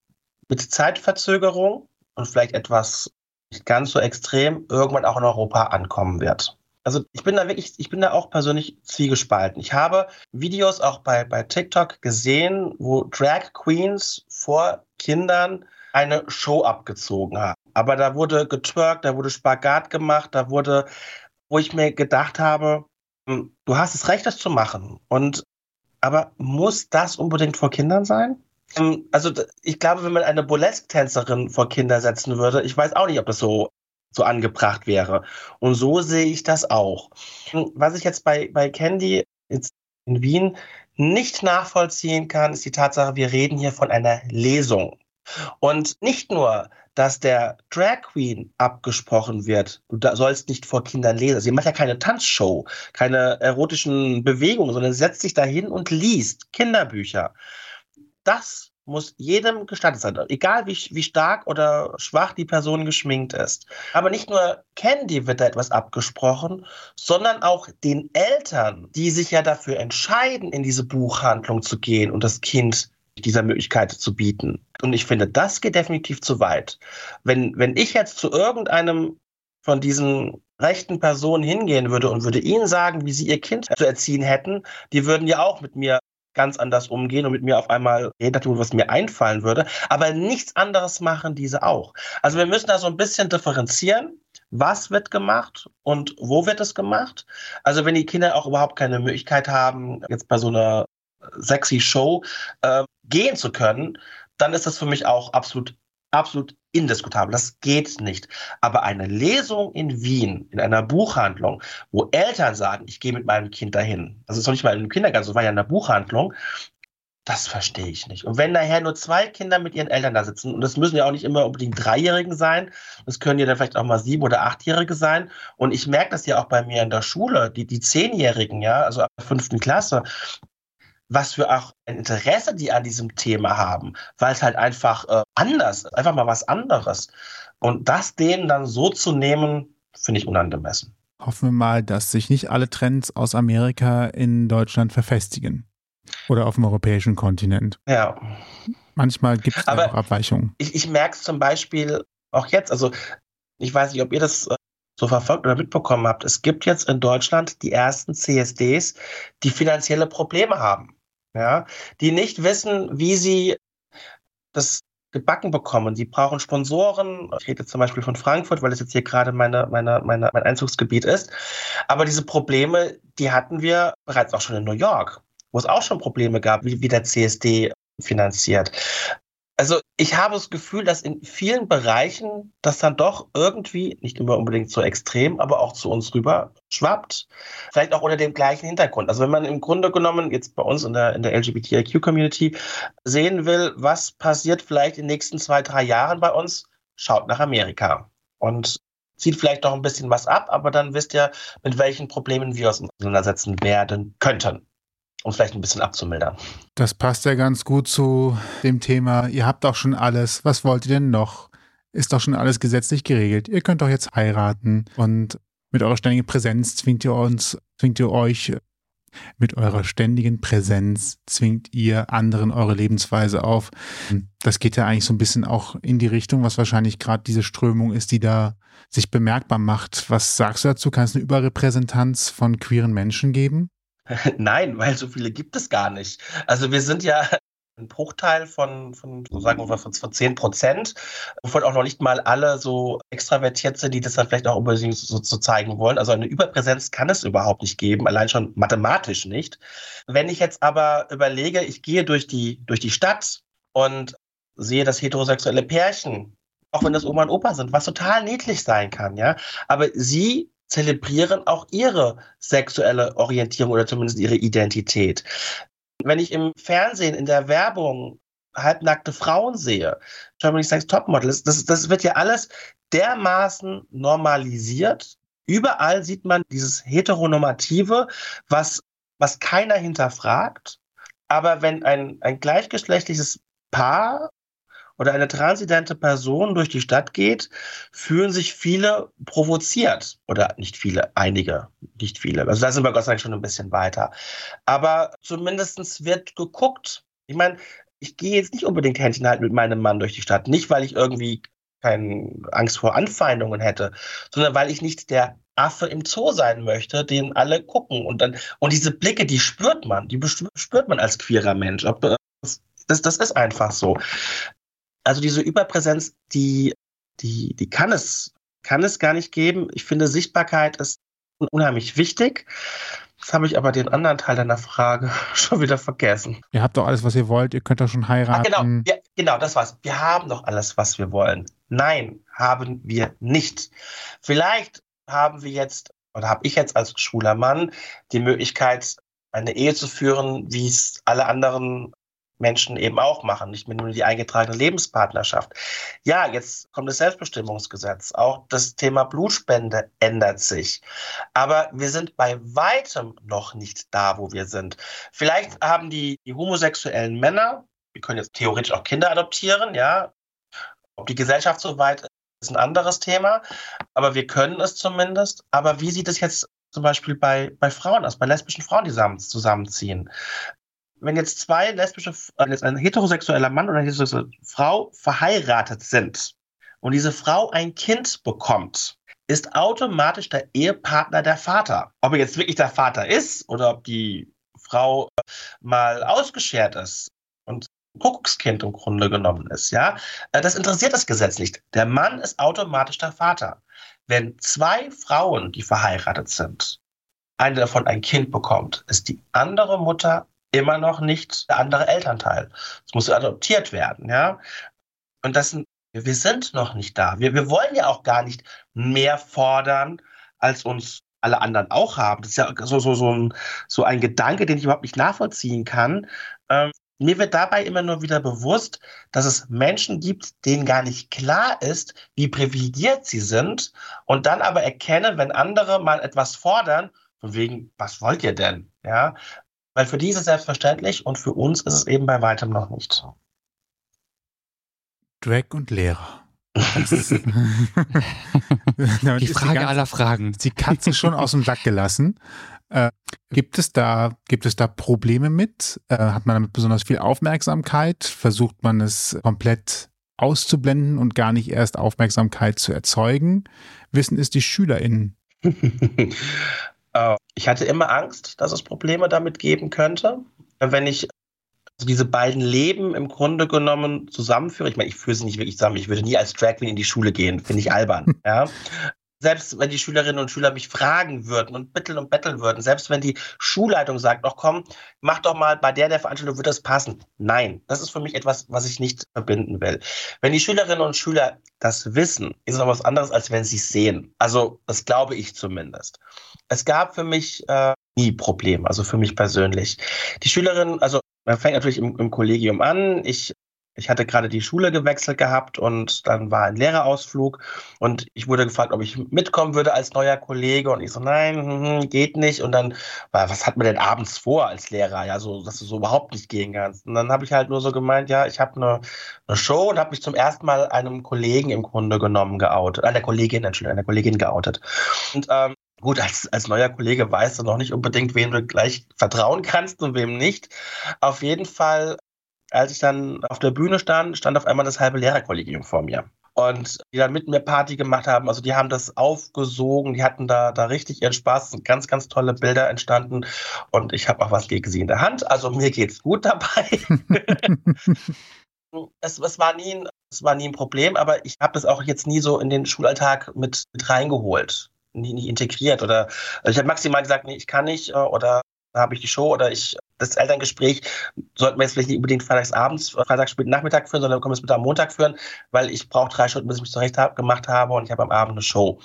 mit Zeitverzögerung und vielleicht etwas nicht ganz so extrem, irgendwann auch in Europa ankommen wird. Also ich bin da wirklich, ich bin da auch persönlich zwiegespalten. Ich habe Videos auch bei, bei TikTok gesehen, wo Drag Queens vor Kindern eine Show abgezogen haben. Aber da wurde getwerkt, da wurde Spagat gemacht, da wurde, wo ich mir gedacht habe, hm, du hast das Recht, das zu machen. Und aber muss das unbedingt vor Kindern sein? Ähm, also ich glaube, wenn man eine Burlesque-Tänzerin vor Kinder setzen würde, ich weiß auch nicht, ob das so, so angebracht wäre. Und so sehe ich das auch. Was ich jetzt bei, bei Candy jetzt in Wien nicht nachvollziehen kann, ist die Tatsache, wir reden hier von einer Lesung. Und nicht nur, dass der Drag Queen abgesprochen wird, du sollst nicht vor Kindern lesen. Sie macht ja keine Tanzshow, keine erotischen Bewegungen, sondern setzt sich dahin und liest Kinderbücher. Das muss jedem gestattet sein, egal wie, wie stark oder schwach die Person geschminkt ist. Aber nicht nur Candy wird da etwas abgesprochen, sondern auch den Eltern, die sich ja dafür entscheiden, in diese Buchhandlung zu gehen und das Kind dieser Möglichkeit zu bieten. Und ich finde, das geht definitiv zu weit. Wenn, wenn ich jetzt zu irgendeinem von diesen rechten Personen hingehen würde und würde ihnen sagen, wie sie ihr Kind zu erziehen hätten, die würden ja auch mit mir ganz anders umgehen und mit mir auf einmal reden was mir einfallen würde. Aber nichts anderes machen diese auch. Also wir müssen da so ein bisschen differenzieren. Was wird gemacht und wo wird es gemacht? Also wenn die Kinder auch überhaupt keine Möglichkeit haben, jetzt bei so einer sexy Show äh, gehen zu können, dann ist das für mich auch absolut absolut indiskutabel. Das geht nicht. Aber eine Lesung in Wien, in einer Buchhandlung, wo Eltern sagen, ich gehe mit meinem Kind dahin, das ist noch nicht mal im Kindergarten, so war ja in einer Buchhandlung, das verstehe ich nicht. Und wenn daher nur zwei Kinder mit ihren Eltern da sitzen, und das müssen ja auch nicht immer unbedingt Dreijährigen sein, das können ja dann vielleicht auch mal sieben- oder achtjährige sein. Und ich merke das ja auch bei mir in der Schule, die, die Zehnjährigen, ja, also ab der fünften Klasse, was für auch ein Interesse die an diesem Thema haben, weil es halt einfach äh, anders, einfach mal was anderes. Und das denen dann so zu nehmen, finde ich unangemessen. Hoffen wir mal, dass sich nicht alle Trends aus Amerika in Deutschland verfestigen. Oder auf dem europäischen Kontinent. Ja. Manchmal gibt es auch Abweichungen. Ich, ich merke es zum Beispiel auch jetzt, also ich weiß nicht, ob ihr das äh, so verfolgt oder mitbekommen habt. Es gibt jetzt in Deutschland die ersten CSDs, die finanzielle Probleme haben ja, die nicht wissen, wie sie das gebacken bekommen. Sie brauchen Sponsoren. Ich rede zum Beispiel von Frankfurt, weil das jetzt hier gerade meine, meine, meine, mein Einzugsgebiet ist. Aber diese Probleme, die hatten wir bereits auch schon in New York, wo es auch schon Probleme gab, wie, wie der CSD finanziert. Also ich habe das Gefühl, dass in vielen Bereichen das dann doch irgendwie, nicht immer unbedingt so extrem, aber auch zu uns rüber schwappt. Vielleicht auch unter dem gleichen Hintergrund. Also wenn man im Grunde genommen jetzt bei uns in der, in der LGBTIQ-Community sehen will, was passiert vielleicht in den nächsten zwei, drei Jahren bei uns, schaut nach Amerika. Und zieht vielleicht noch ein bisschen was ab, aber dann wisst ihr, mit welchen Problemen wir uns auseinandersetzen werden könnten um vielleicht ein bisschen abzumildern. Das passt ja ganz gut zu dem Thema, ihr habt doch schon alles, was wollt ihr denn noch? Ist doch schon alles gesetzlich geregelt. Ihr könnt doch jetzt heiraten und mit eurer ständigen Präsenz zwingt ihr uns, zwingt ihr euch, mit eurer ständigen Präsenz zwingt ihr anderen eure Lebensweise auf. Das geht ja eigentlich so ein bisschen auch in die Richtung, was wahrscheinlich gerade diese Strömung ist, die da sich bemerkbar macht. Was sagst du dazu? Kann es eine Überrepräsentanz von queeren Menschen geben? Nein, weil so viele gibt es gar nicht. Also wir sind ja ein Bruchteil von, von sagen wir von, von 10 Prozent, wovon auch noch nicht mal alle so extravertiert sind, die das dann vielleicht auch unbedingt so, so zeigen wollen. Also eine Überpräsenz kann es überhaupt nicht geben, allein schon mathematisch nicht. Wenn ich jetzt aber überlege, ich gehe durch die, durch die Stadt und sehe das heterosexuelle Pärchen, auch wenn das Oma und Opa sind, was total niedlich sein kann, ja. Aber sie zelebrieren auch ihre sexuelle Orientierung oder zumindest ihre Identität. Wenn ich im Fernsehen, in der Werbung halbnackte Frauen sehe, Germany's Next Topmodel, das, das, wird ja alles dermaßen normalisiert. Überall sieht man dieses Heteronormative, was, was keiner hinterfragt. Aber wenn ein, ein gleichgeschlechtliches Paar oder eine transidente Person durch die Stadt geht, fühlen sich viele provoziert. Oder nicht viele, einige, nicht viele. Also da sind wir Gott sei Dank schon ein bisschen weiter. Aber zumindest wird geguckt. Ich meine, ich gehe jetzt nicht unbedingt Händchen halten mit meinem Mann durch die Stadt. Nicht, weil ich irgendwie keine Angst vor Anfeindungen hätte, sondern weil ich nicht der Affe im Zoo sein möchte, den alle gucken. Und dann, und diese Blicke, die spürt man, die spürt man als queerer Mensch. Das, das ist einfach so also diese Überpräsenz, die, die, die kann es, kann es gar nicht geben. Ich finde, Sichtbarkeit ist unheimlich wichtig. Jetzt habe ich aber den anderen Teil deiner Frage schon wieder vergessen. Ihr habt doch alles, was ihr wollt. Ihr könnt doch schon heiraten. Ah, genau, ja, genau, das war's. Wir haben doch alles, was wir wollen. Nein, haben wir nicht. Vielleicht haben wir jetzt oder habe ich jetzt als schwuler Mann die Möglichkeit, eine Ehe zu führen, wie es alle anderen Menschen eben auch machen, nicht mehr nur die eingetragene Lebenspartnerschaft. Ja, jetzt kommt das Selbstbestimmungsgesetz. Auch das Thema Blutspende ändert sich. Aber wir sind bei weitem noch nicht da, wo wir sind. Vielleicht haben die, die homosexuellen Männer, wir können jetzt theoretisch auch Kinder adoptieren, ja. Ob die Gesellschaft so weit ist, ist ein anderes Thema. Aber wir können es zumindest. Aber wie sieht es jetzt zum Beispiel bei, bei Frauen aus, bei lesbischen Frauen, die zusammen, zusammenziehen? Wenn jetzt zwei lesbische, äh, jetzt ein heterosexueller Mann oder eine heterosexuelle Frau verheiratet sind und diese Frau ein Kind bekommt, ist automatisch der Ehepartner der Vater. Ob er jetzt wirklich der Vater ist oder ob die Frau äh, mal ausgeschert ist und Kuckuckskind im Grunde genommen ist, ja, äh, das interessiert das Gesetz nicht. Der Mann ist automatisch der Vater. Wenn zwei Frauen, die verheiratet sind, eine davon ein Kind bekommt, ist die andere Mutter immer noch nicht der andere Elternteil. Es muss adoptiert werden, ja. Und das sind, wir sind noch nicht da. Wir, wir wollen ja auch gar nicht mehr fordern, als uns alle anderen auch haben. Das ist ja so, so, so, ein, so ein Gedanke, den ich überhaupt nicht nachvollziehen kann. Ähm, mir wird dabei immer nur wieder bewusst, dass es Menschen gibt, denen gar nicht klar ist, wie privilegiert sie sind und dann aber erkennen, wenn andere mal etwas fordern, von wegen, was wollt ihr denn? Ja, weil für die ist es selbstverständlich und für uns ist es eben bei weitem noch nicht so. Drag und Lehrer. die Frage die aller Fragen. Die Katze schon aus dem Sack gelassen. Äh, gibt es da, gibt es da Probleme mit? Äh, hat man damit besonders viel Aufmerksamkeit? Versucht man es komplett auszublenden und gar nicht erst Aufmerksamkeit zu erzeugen? Wissen es die SchülerInnen? Äh, ich hatte immer Angst, dass es Probleme damit geben könnte. Wenn ich also diese beiden Leben im Grunde genommen zusammenführe, ich meine, ich führe sie nicht wirklich zusammen, ich würde nie als Drag Queen in die Schule gehen, finde ich albern. ja selbst wenn die Schülerinnen und Schüler mich fragen würden und bitteln und betteln würden, selbst wenn die Schulleitung sagt, ach komm, mach doch mal bei der der Veranstaltung, wird das passen. Nein, das ist für mich etwas, was ich nicht verbinden will. Wenn die Schülerinnen und Schüler das wissen, ist es noch was anderes, als wenn sie es sehen. Also das glaube ich zumindest. Es gab für mich äh, nie Probleme, also für mich persönlich. Die Schülerinnen, also man fängt natürlich im, im Kollegium an. Ich ich hatte gerade die Schule gewechselt gehabt und dann war ein Lehrerausflug und ich wurde gefragt, ob ich mitkommen würde als neuer Kollege und ich so, nein, hm, hm, geht nicht. Und dann, was hat man denn abends vor als Lehrer? Ja, so, dass du so überhaupt nicht gehen kannst. Und dann habe ich halt nur so gemeint, ja, ich habe eine, eine Show und habe mich zum ersten Mal einem Kollegen im Grunde genommen geoutet, einer Kollegin, Entschuldigung, einer Kollegin geoutet. Und ähm, Gut, als, als neuer Kollege weißt du noch nicht unbedingt, wem du gleich vertrauen kannst und wem nicht. Auf jeden Fall als ich dann auf der Bühne stand, stand auf einmal das halbe Lehrerkollegium vor mir. Und die dann mit mir Party gemacht haben, also die haben das aufgesogen, die hatten da, da richtig ihren Spaß, es sind ganz, ganz tolle Bilder entstanden und ich habe auch was gegen sie in der Hand, also mir geht's gut dabei. es, es, war nie ein, es war nie ein Problem, aber ich habe das auch jetzt nie so in den Schulalltag mit, mit reingeholt, nie, nie integriert oder also ich habe maximal gesagt, nee, ich kann nicht äh, oder habe ich die Show oder ich das Elterngespräch sollten wir jetzt vielleicht nicht unbedingt freitagsabends, freitags spät Nachmittag führen, sondern können wir es mit am Montag führen, weil ich brauche drei Stunden, bis ich mich zurecht hab, gemacht habe und ich habe am Abend eine Show.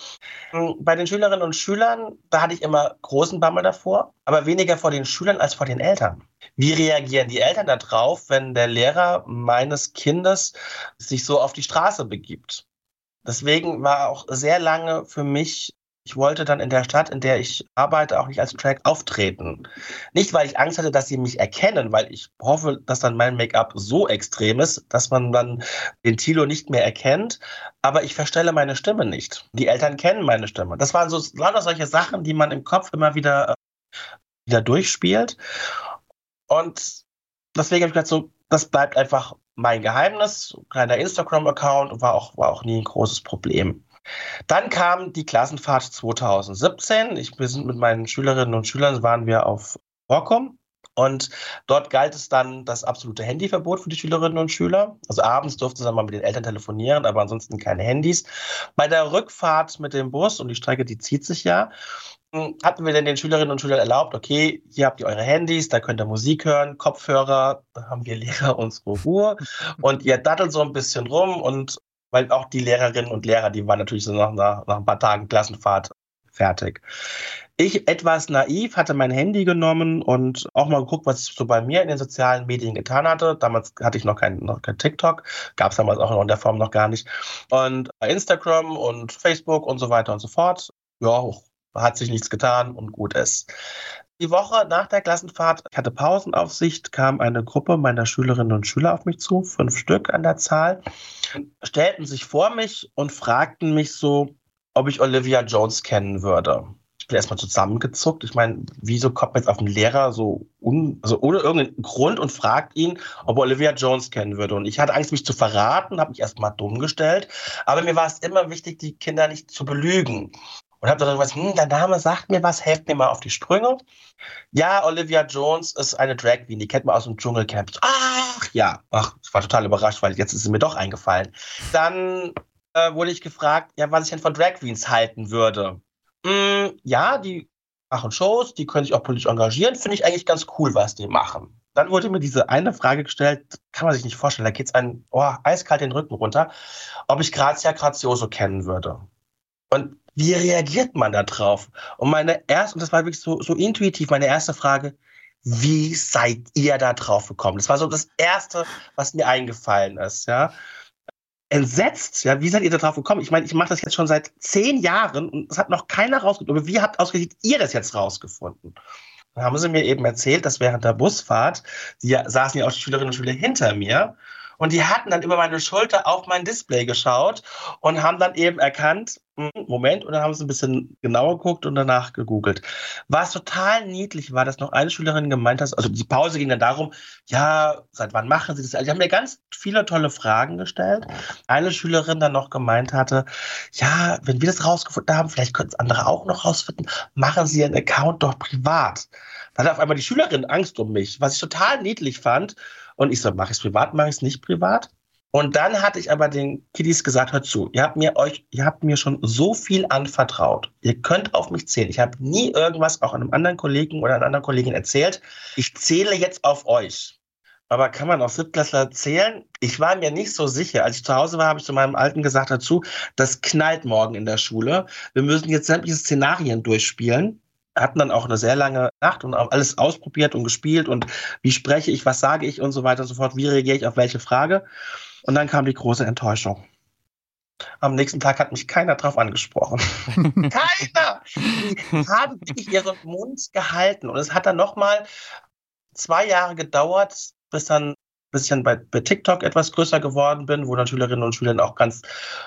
Hm, bei den Schülerinnen und Schülern, da hatte ich immer großen Bammel davor, aber weniger vor den Schülern als vor den Eltern. Wie reagieren die Eltern darauf, wenn der Lehrer meines Kindes sich so auf die Straße begibt? Deswegen war auch sehr lange für mich ich wollte dann in der Stadt, in der ich arbeite, auch nicht als Track auftreten. Nicht, weil ich Angst hatte, dass sie mich erkennen, weil ich hoffe, dass dann mein Make-up so extrem ist, dass man dann den Tilo nicht mehr erkennt. Aber ich verstelle meine Stimme nicht. Die Eltern kennen meine Stimme. Das waren so lauter solche Sachen, die man im Kopf immer wieder, wieder durchspielt. Und deswegen habe ich gesagt, so, das bleibt einfach mein Geheimnis. Kleiner Instagram-Account war auch, war auch nie ein großes Problem. Dann kam die Klassenfahrt 2017. Ich, sind mit meinen Schülerinnen und Schülern waren wir auf Borkum. Und dort galt es dann das absolute Handyverbot für die Schülerinnen und Schüler. Also abends durften sie dann mal mit den Eltern telefonieren, aber ansonsten keine Handys. Bei der Rückfahrt mit dem Bus, und die Strecke, die zieht sich ja, hm, hatten wir denn den Schülerinnen und Schülern erlaubt, okay, hier habt ihr eure Handys, da könnt ihr Musik hören, Kopfhörer, da haben wir Lehrer unsere Ruhe und ihr dattelt so ein bisschen rum und weil auch die Lehrerinnen und Lehrer, die waren natürlich so nach, nach, ein paar Tagen Klassenfahrt Fertig. Ich etwas naiv hatte mein Handy genommen und auch mal geguckt, was ich so bei mir in den sozialen Medien getan hatte. Damals hatte ich noch kein, noch kein TikTok, gab es damals auch noch in der Form noch gar nicht. Und Instagram und Facebook und so weiter und so fort. Ja, hat sich nichts getan und gut ist. Die Woche nach der Klassenfahrt, ich hatte Pausenaufsicht, kam eine Gruppe meiner Schülerinnen und Schüler auf mich zu, fünf Stück an der Zahl, stellten sich vor mich und fragten mich so, ob ich Olivia Jones kennen würde. Ich bin erstmal zusammengezuckt. Ich meine, wieso kommt man jetzt auf einen Lehrer so un, also ohne irgendeinen Grund und fragt ihn, ob er Olivia Jones kennen würde? Und ich hatte Angst, mich zu verraten, habe mich erstmal dumm gestellt. Aber mir war es immer wichtig, die Kinder nicht zu belügen und habe dann gesagt, hm, der Name sagt mir was, helft mir mal auf die Sprünge. Ja, Olivia Jones ist eine Drag Queen, die kennt man aus dem Dschungelcamp. Ach ja, ach, ich war total überrascht, weil jetzt ist sie mir doch eingefallen. Dann äh, wurde ich gefragt, ja, was ich denn von Drag Queens halten würde. Hm, ja, die machen Shows, die können sich auch politisch engagieren, finde ich eigentlich ganz cool, was die machen. Dann wurde mir diese eine Frage gestellt, kann man sich nicht vorstellen, da geht es ein oh, eiskalt den Rücken runter, ob ich Grazia Grazioso kennen würde. Und wie reagiert man da drauf? Und meine erste, und das war wirklich so, so intuitiv, meine erste Frage, wie seid ihr da drauf gekommen? Das war so das Erste, was mir eingefallen ist, ja. Entsetzt, ja, wie seid ihr da drauf gekommen? Ich meine, ich mache das jetzt schon seit zehn Jahren und es hat noch keiner rausgefunden. Aber wie habt ausgerechnet ihr das jetzt rausgefunden? Dann haben sie mir eben erzählt, dass während der Busfahrt, die saßen ja auch die Schülerinnen und Schüler hinter mir, und die hatten dann über meine Schulter auf mein Display geschaut und haben dann eben erkannt, hm, Moment, und dann haben sie ein bisschen genauer geguckt und danach gegoogelt. Was total niedlich war, dass noch eine Schülerin gemeint hat, also die Pause ging dann darum, ja, seit wann machen Sie das? Also die haben mir ganz viele tolle Fragen gestellt. Eine Schülerin dann noch gemeint hatte, ja, wenn wir das rausgefunden haben, vielleicht können es andere auch noch rausfinden, machen Sie Ihren Account doch privat. Da hatte auf einmal die Schülerin Angst um mich, was ich total niedlich fand. Und ich so, mache ich es privat, mache ich es nicht privat? Und dann hatte ich aber den Kiddies gesagt, hört zu, ihr habt mir euch, ihr habt mir schon so viel anvertraut. Ihr könnt auf mich zählen. Ich habe nie irgendwas auch einem anderen Kollegen oder einer anderen Kollegin erzählt. Ich zähle jetzt auf euch. Aber kann man auf Siebtklässler zählen? Ich war mir nicht so sicher. Als ich zu Hause war, habe ich zu meinem Alten gesagt dazu, das knallt morgen in der Schule. Wir müssen jetzt sämtliche Szenarien durchspielen hatten dann auch eine sehr lange Nacht und auch alles ausprobiert und gespielt und wie spreche ich, was sage ich und so weiter und so fort, wie reagiere ich auf welche Frage. Und dann kam die große Enttäuschung. Am nächsten Tag hat mich keiner drauf angesprochen. keiner! Die haben wirklich ihren Mund gehalten. Und es hat dann nochmal zwei Jahre gedauert, bis dann bis ich dann bei, bei TikTok etwas größer geworden bin, wo dann Schülerinnen und Schüler auch ganz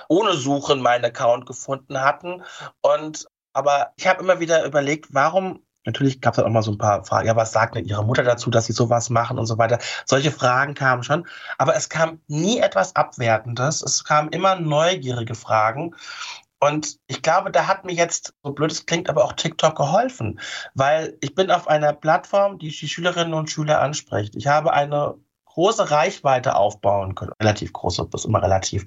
ohne Suchen meinen Account gefunden hatten. Und aber ich habe immer wieder überlegt, warum Natürlich gab es auch mal so ein paar Fragen. Ja, was sagt denn Ihre Mutter dazu, dass Sie sowas machen und so weiter? Solche Fragen kamen schon. Aber es kam nie etwas Abwertendes. Es kamen immer neugierige Fragen. Und ich glaube, da hat mir jetzt, so blöd es klingt, aber auch TikTok geholfen. Weil ich bin auf einer Plattform, die die Schülerinnen und Schüler anspricht. Ich habe eine große Reichweite aufbauen können. Relativ große, das ist immer relativ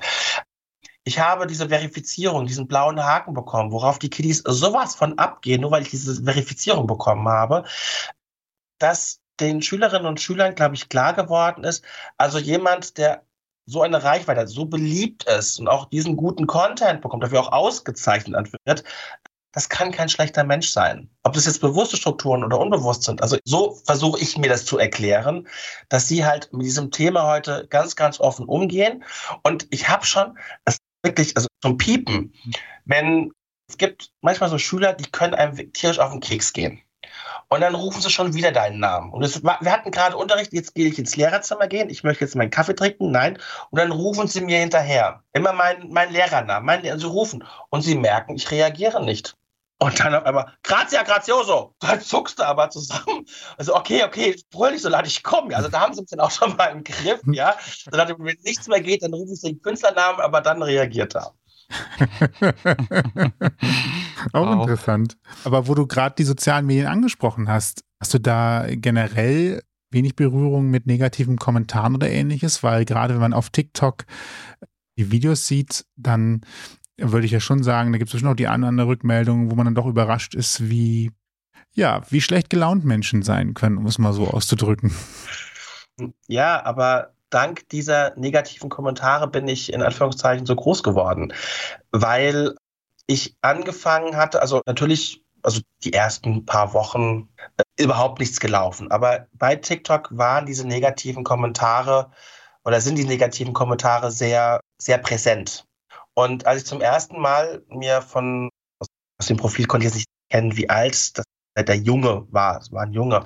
ich habe diese Verifizierung, diesen blauen Haken bekommen, worauf die Kiddies sowas von abgehen, nur weil ich diese Verifizierung bekommen habe, dass den Schülerinnen und Schülern, glaube ich, klar geworden ist, also jemand, der so eine Reichweite so beliebt ist und auch diesen guten Content bekommt, dafür auch ausgezeichnet wird, das kann kein schlechter Mensch sein. Ob das jetzt bewusste Strukturen oder unbewusst sind. Also so versuche ich mir das zu erklären, dass sie halt mit diesem Thema heute ganz, ganz offen umgehen. Und ich habe schon, es wirklich, also zum Piepen, wenn es gibt manchmal so Schüler, die können einem tierisch auf den Keks gehen. Und dann rufen sie schon wieder deinen Namen. Und es, wir hatten gerade Unterricht, jetzt gehe ich ins Lehrerzimmer gehen, ich möchte jetzt meinen Kaffee trinken, nein. Und dann rufen sie mir hinterher. Immer mein, mein Lehrernamen, mein, sie rufen. Und sie merken, ich reagiere nicht. Und dann auf einmal, Grazia Grazioso, dann zuckst du aber zusammen. Also, okay, okay, brüll nicht so laut, ich komme. Also, da haben sie mich dann auch schon mal im Griff, ja. Dann, wenn nichts mehr geht, dann rufen sie den Künstlernamen, aber dann reagiert er. auch wow. interessant. Aber wo du gerade die sozialen Medien angesprochen hast, hast du da generell wenig Berührung mit negativen Kommentaren oder ähnliches? Weil gerade wenn man auf TikTok die Videos sieht, dann würde ich ja schon sagen, da gibt es bestimmt auch die andere Rückmeldung, wo man dann doch überrascht ist, wie, ja, wie schlecht gelaunt Menschen sein können, um es mal so auszudrücken. Ja, aber dank dieser negativen Kommentare bin ich in Anführungszeichen so groß geworden, weil ich angefangen hatte, also natürlich, also die ersten paar Wochen äh, überhaupt nichts gelaufen. Aber bei TikTok waren diese negativen Kommentare oder sind die negativen Kommentare sehr, sehr präsent. Und als ich zum ersten Mal mir von, aus dem Profil konnte ich jetzt nicht kennen, wie alt das, der Junge war, es war ein Junge,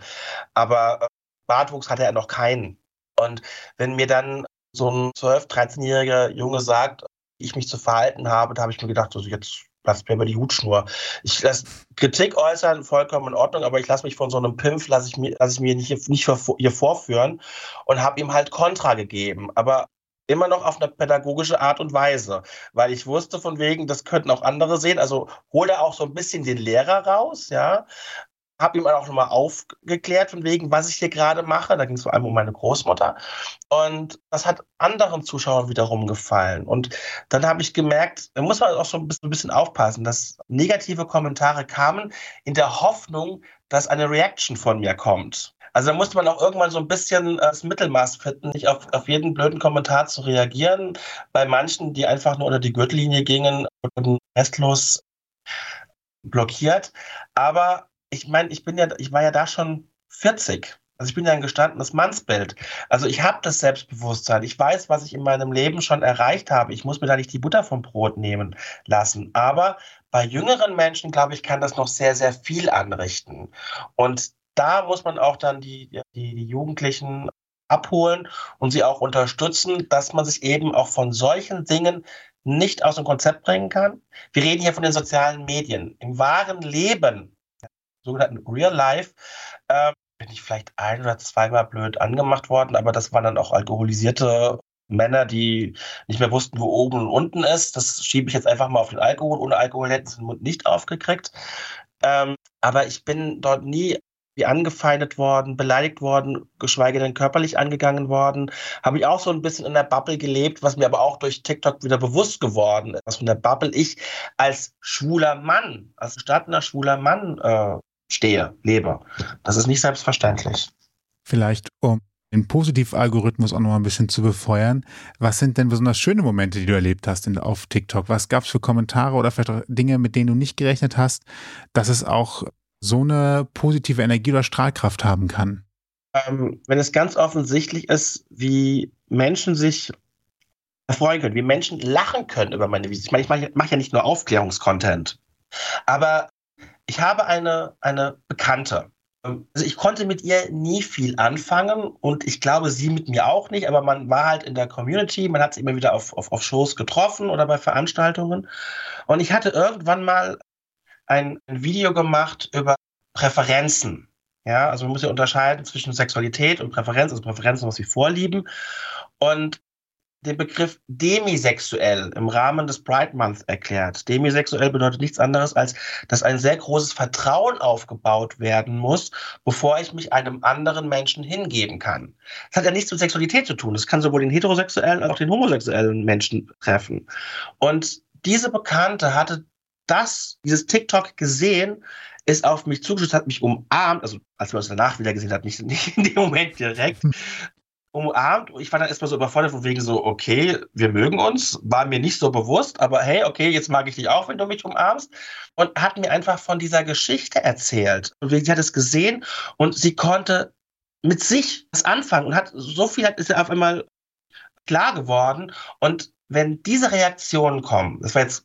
aber äh, Bartwuchs hatte er noch keinen. Und wenn mir dann so ein 12-, 13-jähriger Junge sagt, wie ich mich zu verhalten habe, da habe ich mir gedacht, also jetzt lasst mir mal die Hutschnur. Ich lasse Kritik äußern, vollkommen in Ordnung, aber ich lasse mich von so einem Pimpf, lasse ich mir, lasse ich mir nicht, nicht hier vorführen und habe ihm halt Kontra gegeben. Aber immer noch auf eine pädagogische Art und Weise, weil ich wusste von wegen, das könnten auch andere sehen. Also hole er auch so ein bisschen den Lehrer raus, ja, habe ihm auch nochmal aufgeklärt, von wegen, was ich hier gerade mache. Da ging es vor allem um meine Großmutter. Und das hat anderen Zuschauern wiederum gefallen. Und dann habe ich gemerkt, da muss man auch so ein bisschen aufpassen, dass negative Kommentare kamen in der Hoffnung, dass eine Reaction von mir kommt. Also da musste man auch irgendwann so ein bisschen äh, das Mittelmaß finden, nicht auf, auf jeden blöden Kommentar zu reagieren. Bei manchen, die einfach nur unter die Gürtellinie gingen, wurden restlos blockiert. Aber ich meine, ich bin ja, ich war ja da schon 40. Also ich bin ja ein gestandenes Mannsbild. Also ich habe das Selbstbewusstsein. Ich weiß, was ich in meinem Leben schon erreicht habe. Ich muss mir da nicht die Butter vom Brot nehmen lassen. Aber bei jüngeren Menschen, glaube ich, kann das noch sehr, sehr viel anrichten. Und da muss man auch dann die, die, die Jugendlichen abholen und sie auch unterstützen, dass man sich eben auch von solchen Dingen nicht aus dem Konzept bringen kann. Wir reden hier von den sozialen Medien. Im wahren Leben sogenannten Real Life, äh, bin ich vielleicht ein oder zweimal blöd angemacht worden, aber das waren dann auch alkoholisierte Männer, die nicht mehr wussten, wo oben und unten ist. Das schiebe ich jetzt einfach mal auf den Alkohol. Ohne Alkohol hätten sie den Mund nicht aufgekriegt. Ähm, aber ich bin dort nie wie angefeindet worden, beleidigt worden, geschweige denn körperlich angegangen worden. Habe ich auch so ein bisschen in der Bubble gelebt, was mir aber auch durch TikTok wieder bewusst geworden ist. Was von der Bubble ich als schwuler Mann, als gestandener schwuler Mann äh, stehe, lebe. Das ist nicht selbstverständlich. Vielleicht, um den Positivalgorithmus auch noch mal ein bisschen zu befeuern. Was sind denn besonders schöne Momente, die du erlebt hast in, auf TikTok? Was gab es für Kommentare oder vielleicht auch Dinge, mit denen du nicht gerechnet hast, dass es auch so eine positive Energie oder Strahlkraft haben kann? Ähm, wenn es ganz offensichtlich ist, wie Menschen sich erfreuen können, wie Menschen lachen können über meine Videos. Ich meine, ich mache mach ja nicht nur Aufklärungskontent, aber ich habe eine, eine Bekannte. Ähm, also ich konnte mit ihr nie viel anfangen und ich glaube, sie mit mir auch nicht, aber man war halt in der Community, man hat sie immer wieder auf, auf, auf Shows getroffen oder bei Veranstaltungen. Und ich hatte irgendwann mal ein, Video gemacht über Präferenzen. Ja, also man muss ja unterscheiden zwischen Sexualität und Präferenz, also Präferenzen, was sie vorlieben. Und den Begriff demisexuell im Rahmen des Pride Month erklärt. Demisexuell bedeutet nichts anderes, als dass ein sehr großes Vertrauen aufgebaut werden muss, bevor ich mich einem anderen Menschen hingeben kann. Das hat ja nichts mit Sexualität zu tun. Das kann sowohl den heterosexuellen als auch den homosexuellen Menschen treffen. Und diese Bekannte hatte das, dieses TikTok gesehen, ist auf mich zugeschützt, hat mich umarmt, also als man es danach wieder gesehen hat, nicht, nicht in dem Moment direkt, umarmt. Ich war dann erstmal so überfordert von wegen so, okay, wir mögen uns. War mir nicht so bewusst, aber hey, okay, jetzt mag ich dich auch, wenn du mich umarmst. Und hat mir einfach von dieser Geschichte erzählt. Und sie hat es gesehen und sie konnte mit sich das anfangen und hat so viel ist ja auf einmal klar geworden. Und wenn diese Reaktionen kommen, das war jetzt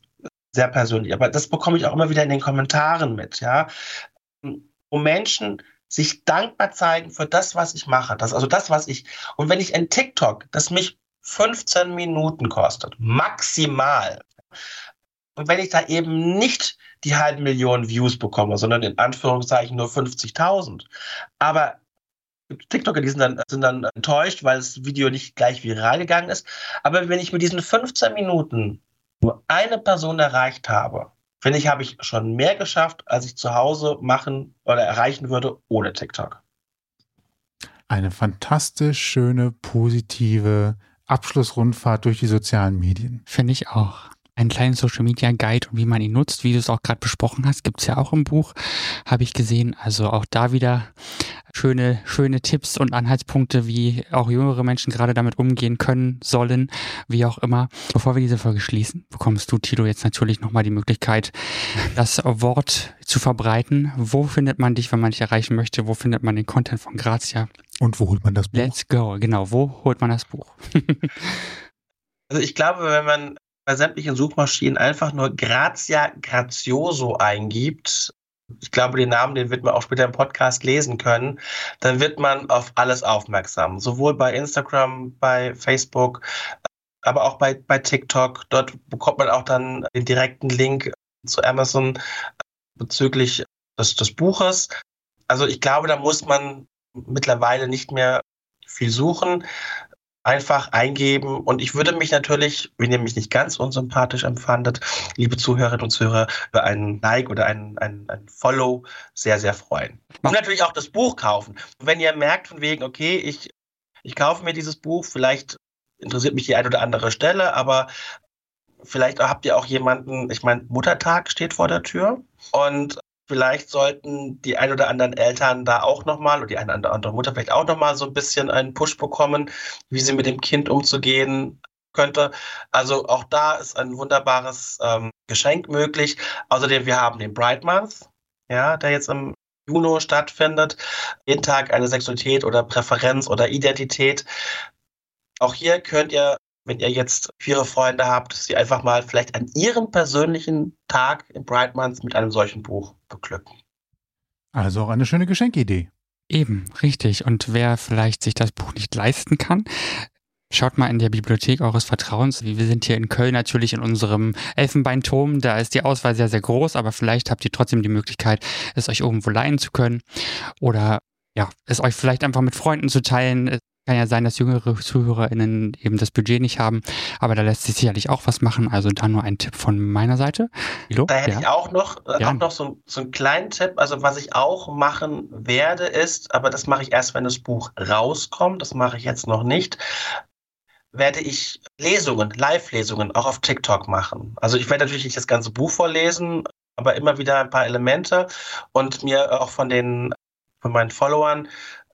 sehr persönlich, aber das bekomme ich auch immer wieder in den Kommentaren mit, ja, wo Menschen sich dankbar zeigen für das, was ich mache. Das, also das, was ich. Und wenn ich ein TikTok, das mich 15 Minuten kostet, maximal. Und wenn ich da eben nicht die halben Millionen Views bekomme, sondern in Anführungszeichen nur 50.000. Aber TikToker, die sind dann, sind dann enttäuscht, weil das Video nicht gleich viral gegangen ist. Aber wenn ich mit diesen 15 Minuten nur eine Person erreicht habe, finde ich, habe ich schon mehr geschafft, als ich zu Hause machen oder erreichen würde ohne TikTok. Eine fantastisch schöne, positive Abschlussrundfahrt durch die sozialen Medien. Finde ich auch. Ein kleinen Social Media Guide und wie man ihn nutzt, wie du es auch gerade besprochen hast, gibt es ja auch im Buch, habe ich gesehen. Also auch da wieder schöne, schöne Tipps und Anhaltspunkte, wie auch jüngere Menschen gerade damit umgehen können, sollen, wie auch immer. Bevor wir diese Folge schließen, bekommst du, Tilo, jetzt natürlich nochmal die Möglichkeit, das Wort zu verbreiten. Wo findet man dich, wenn man dich erreichen möchte? Wo findet man den Content von Grazia? Und wo holt man das Buch? Let's go. Genau, wo holt man das Buch? also ich glaube, wenn man bei sämtlichen Suchmaschinen einfach nur Grazia Grazioso eingibt, ich glaube, den Namen, den wird man auch später im Podcast lesen können, dann wird man auf alles aufmerksam. Sowohl bei Instagram, bei Facebook, aber auch bei, bei TikTok. Dort bekommt man auch dann den direkten Link zu Amazon bezüglich des, des Buches. Also ich glaube, da muss man mittlerweile nicht mehr viel suchen einfach eingeben. Und ich würde mich natürlich, wenn ihr mich nicht ganz unsympathisch empfandet, liebe Zuhörerinnen und Zuhörer, über einen Like oder einen, einen, einen Follow sehr, sehr freuen. Und natürlich auch das Buch kaufen. Und wenn ihr merkt von wegen, okay, ich, ich kaufe mir dieses Buch, vielleicht interessiert mich die ein oder andere Stelle, aber vielleicht habt ihr auch jemanden, ich meine, Muttertag steht vor der Tür und Vielleicht sollten die ein oder anderen Eltern da auch nochmal oder die eine oder andere Mutter vielleicht auch nochmal so ein bisschen einen Push bekommen, wie sie mit dem Kind umzugehen könnte. Also auch da ist ein wunderbares ähm, Geschenk möglich. Außerdem, wir haben den Bright Month, ja, der jetzt im Juni stattfindet. Jeden Tag eine Sexualität oder Präferenz oder Identität. Auch hier könnt ihr wenn ihr jetzt vier Freunde habt, sie einfach mal vielleicht an ihrem persönlichen Tag im Bright Month mit einem solchen Buch beglücken. Also auch eine schöne Geschenkidee. Eben, richtig. Und wer vielleicht sich das Buch nicht leisten kann, Schaut mal in der Bibliothek eures Vertrauens. Wir sind hier in Köln natürlich in unserem Elfenbeinturm. Da ist die Auswahl sehr, sehr groß, aber vielleicht habt ihr trotzdem die Möglichkeit, es euch irgendwo leihen zu können. Oder ja, es euch vielleicht einfach mit Freunden zu teilen. Kann ja sein, dass jüngere ZuhörerInnen eben das Budget nicht haben, aber da lässt sich sicherlich auch was machen. Also da nur ein Tipp von meiner Seite. Milo? Da hätte ja. ich auch noch, äh, auch noch so, so einen kleinen Tipp. Also was ich auch machen werde, ist, aber das mache ich erst, wenn das Buch rauskommt, das mache ich jetzt noch nicht, werde ich Lesungen, Live-Lesungen auch auf TikTok machen. Also ich werde natürlich nicht das ganze Buch vorlesen, aber immer wieder ein paar Elemente und mir auch von den von meinen Followern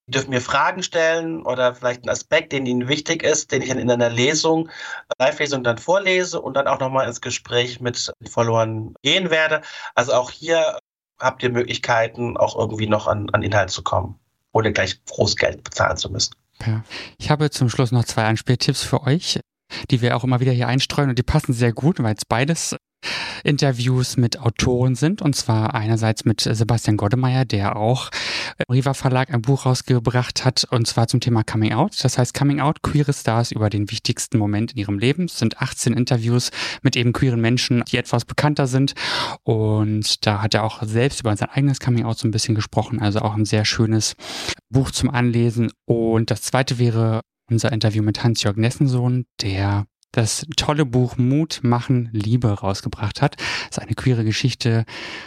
die dürfen mir Fragen stellen oder vielleicht einen Aspekt, den ihnen wichtig ist, den ich dann in einer Lesung, Live-Lesung dann vorlese und dann auch nochmal ins Gespräch mit den Followern gehen werde. Also auch hier habt ihr Möglichkeiten, auch irgendwie noch an, an Inhalt zu kommen, ohne gleich groß Geld bezahlen zu müssen. Ja. Ich habe zum Schluss noch zwei Anspieltipps für euch die wir auch immer wieder hier einstreuen und die passen sehr gut, weil es beides Interviews mit Autoren sind, und zwar einerseits mit Sebastian Goddemeyer, der auch im Riva Verlag ein Buch rausgebracht hat, und zwar zum Thema Coming Out. Das heißt Coming Out, queere Stars über den wichtigsten Moment in ihrem Leben. Es sind 18 Interviews mit eben queeren Menschen, die etwas bekannter sind. Und da hat er auch selbst über sein eigenes Coming Out so ein bisschen gesprochen, also auch ein sehr schönes Buch zum Anlesen. Und das zweite wäre unser Interview mit Hans-Jörg Nessensohn, der das tolle Buch Mut machen Liebe rausgebracht hat. Das ist eine queere Geschichte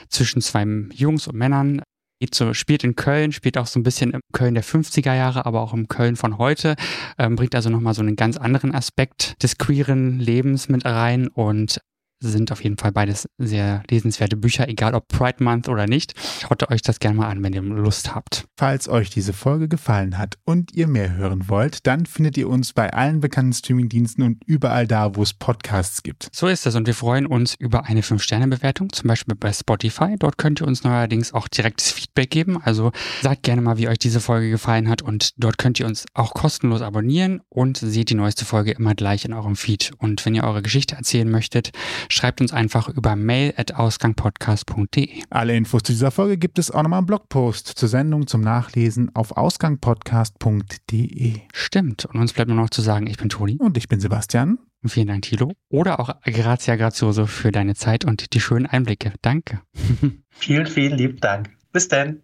zwischen zwei Jungs und Männern. So, spielt in Köln, spielt auch so ein bisschen im Köln der 50er Jahre, aber auch im Köln von heute, ähm, bringt also nochmal so einen ganz anderen Aspekt des queeren Lebens mit rein und sind auf jeden Fall beides sehr lesenswerte Bücher, egal ob Pride Month oder nicht. Schaut euch das gerne mal an, wenn ihr Lust habt. Falls euch diese Folge gefallen hat und ihr mehr hören wollt, dann findet ihr uns bei allen bekannten Streamingdiensten und überall da, wo es Podcasts gibt. So ist es und wir freuen uns über eine 5-Sterne-Bewertung, zum Beispiel bei Spotify. Dort könnt ihr uns neuerdings auch direktes Feedback geben. Also sagt gerne mal, wie euch diese Folge gefallen hat und dort könnt ihr uns auch kostenlos abonnieren und seht die neueste Folge immer gleich in eurem Feed. Und wenn ihr eure Geschichte erzählen möchtet, schreibt uns einfach über mail at ausgangpodcast.de. Alle Infos zu dieser Folge gibt es auch nochmal im Blogpost zur Sendung zum Nachlesen auf ausgangpodcast.de. Stimmt. Und uns bleibt nur noch zu sagen, ich bin Toni. Und ich bin Sebastian. Und vielen Dank, Tilo. Oder auch Grazia Grazioso für deine Zeit und die schönen Einblicke. Danke. vielen, vielen lieben Dank. Bis dann.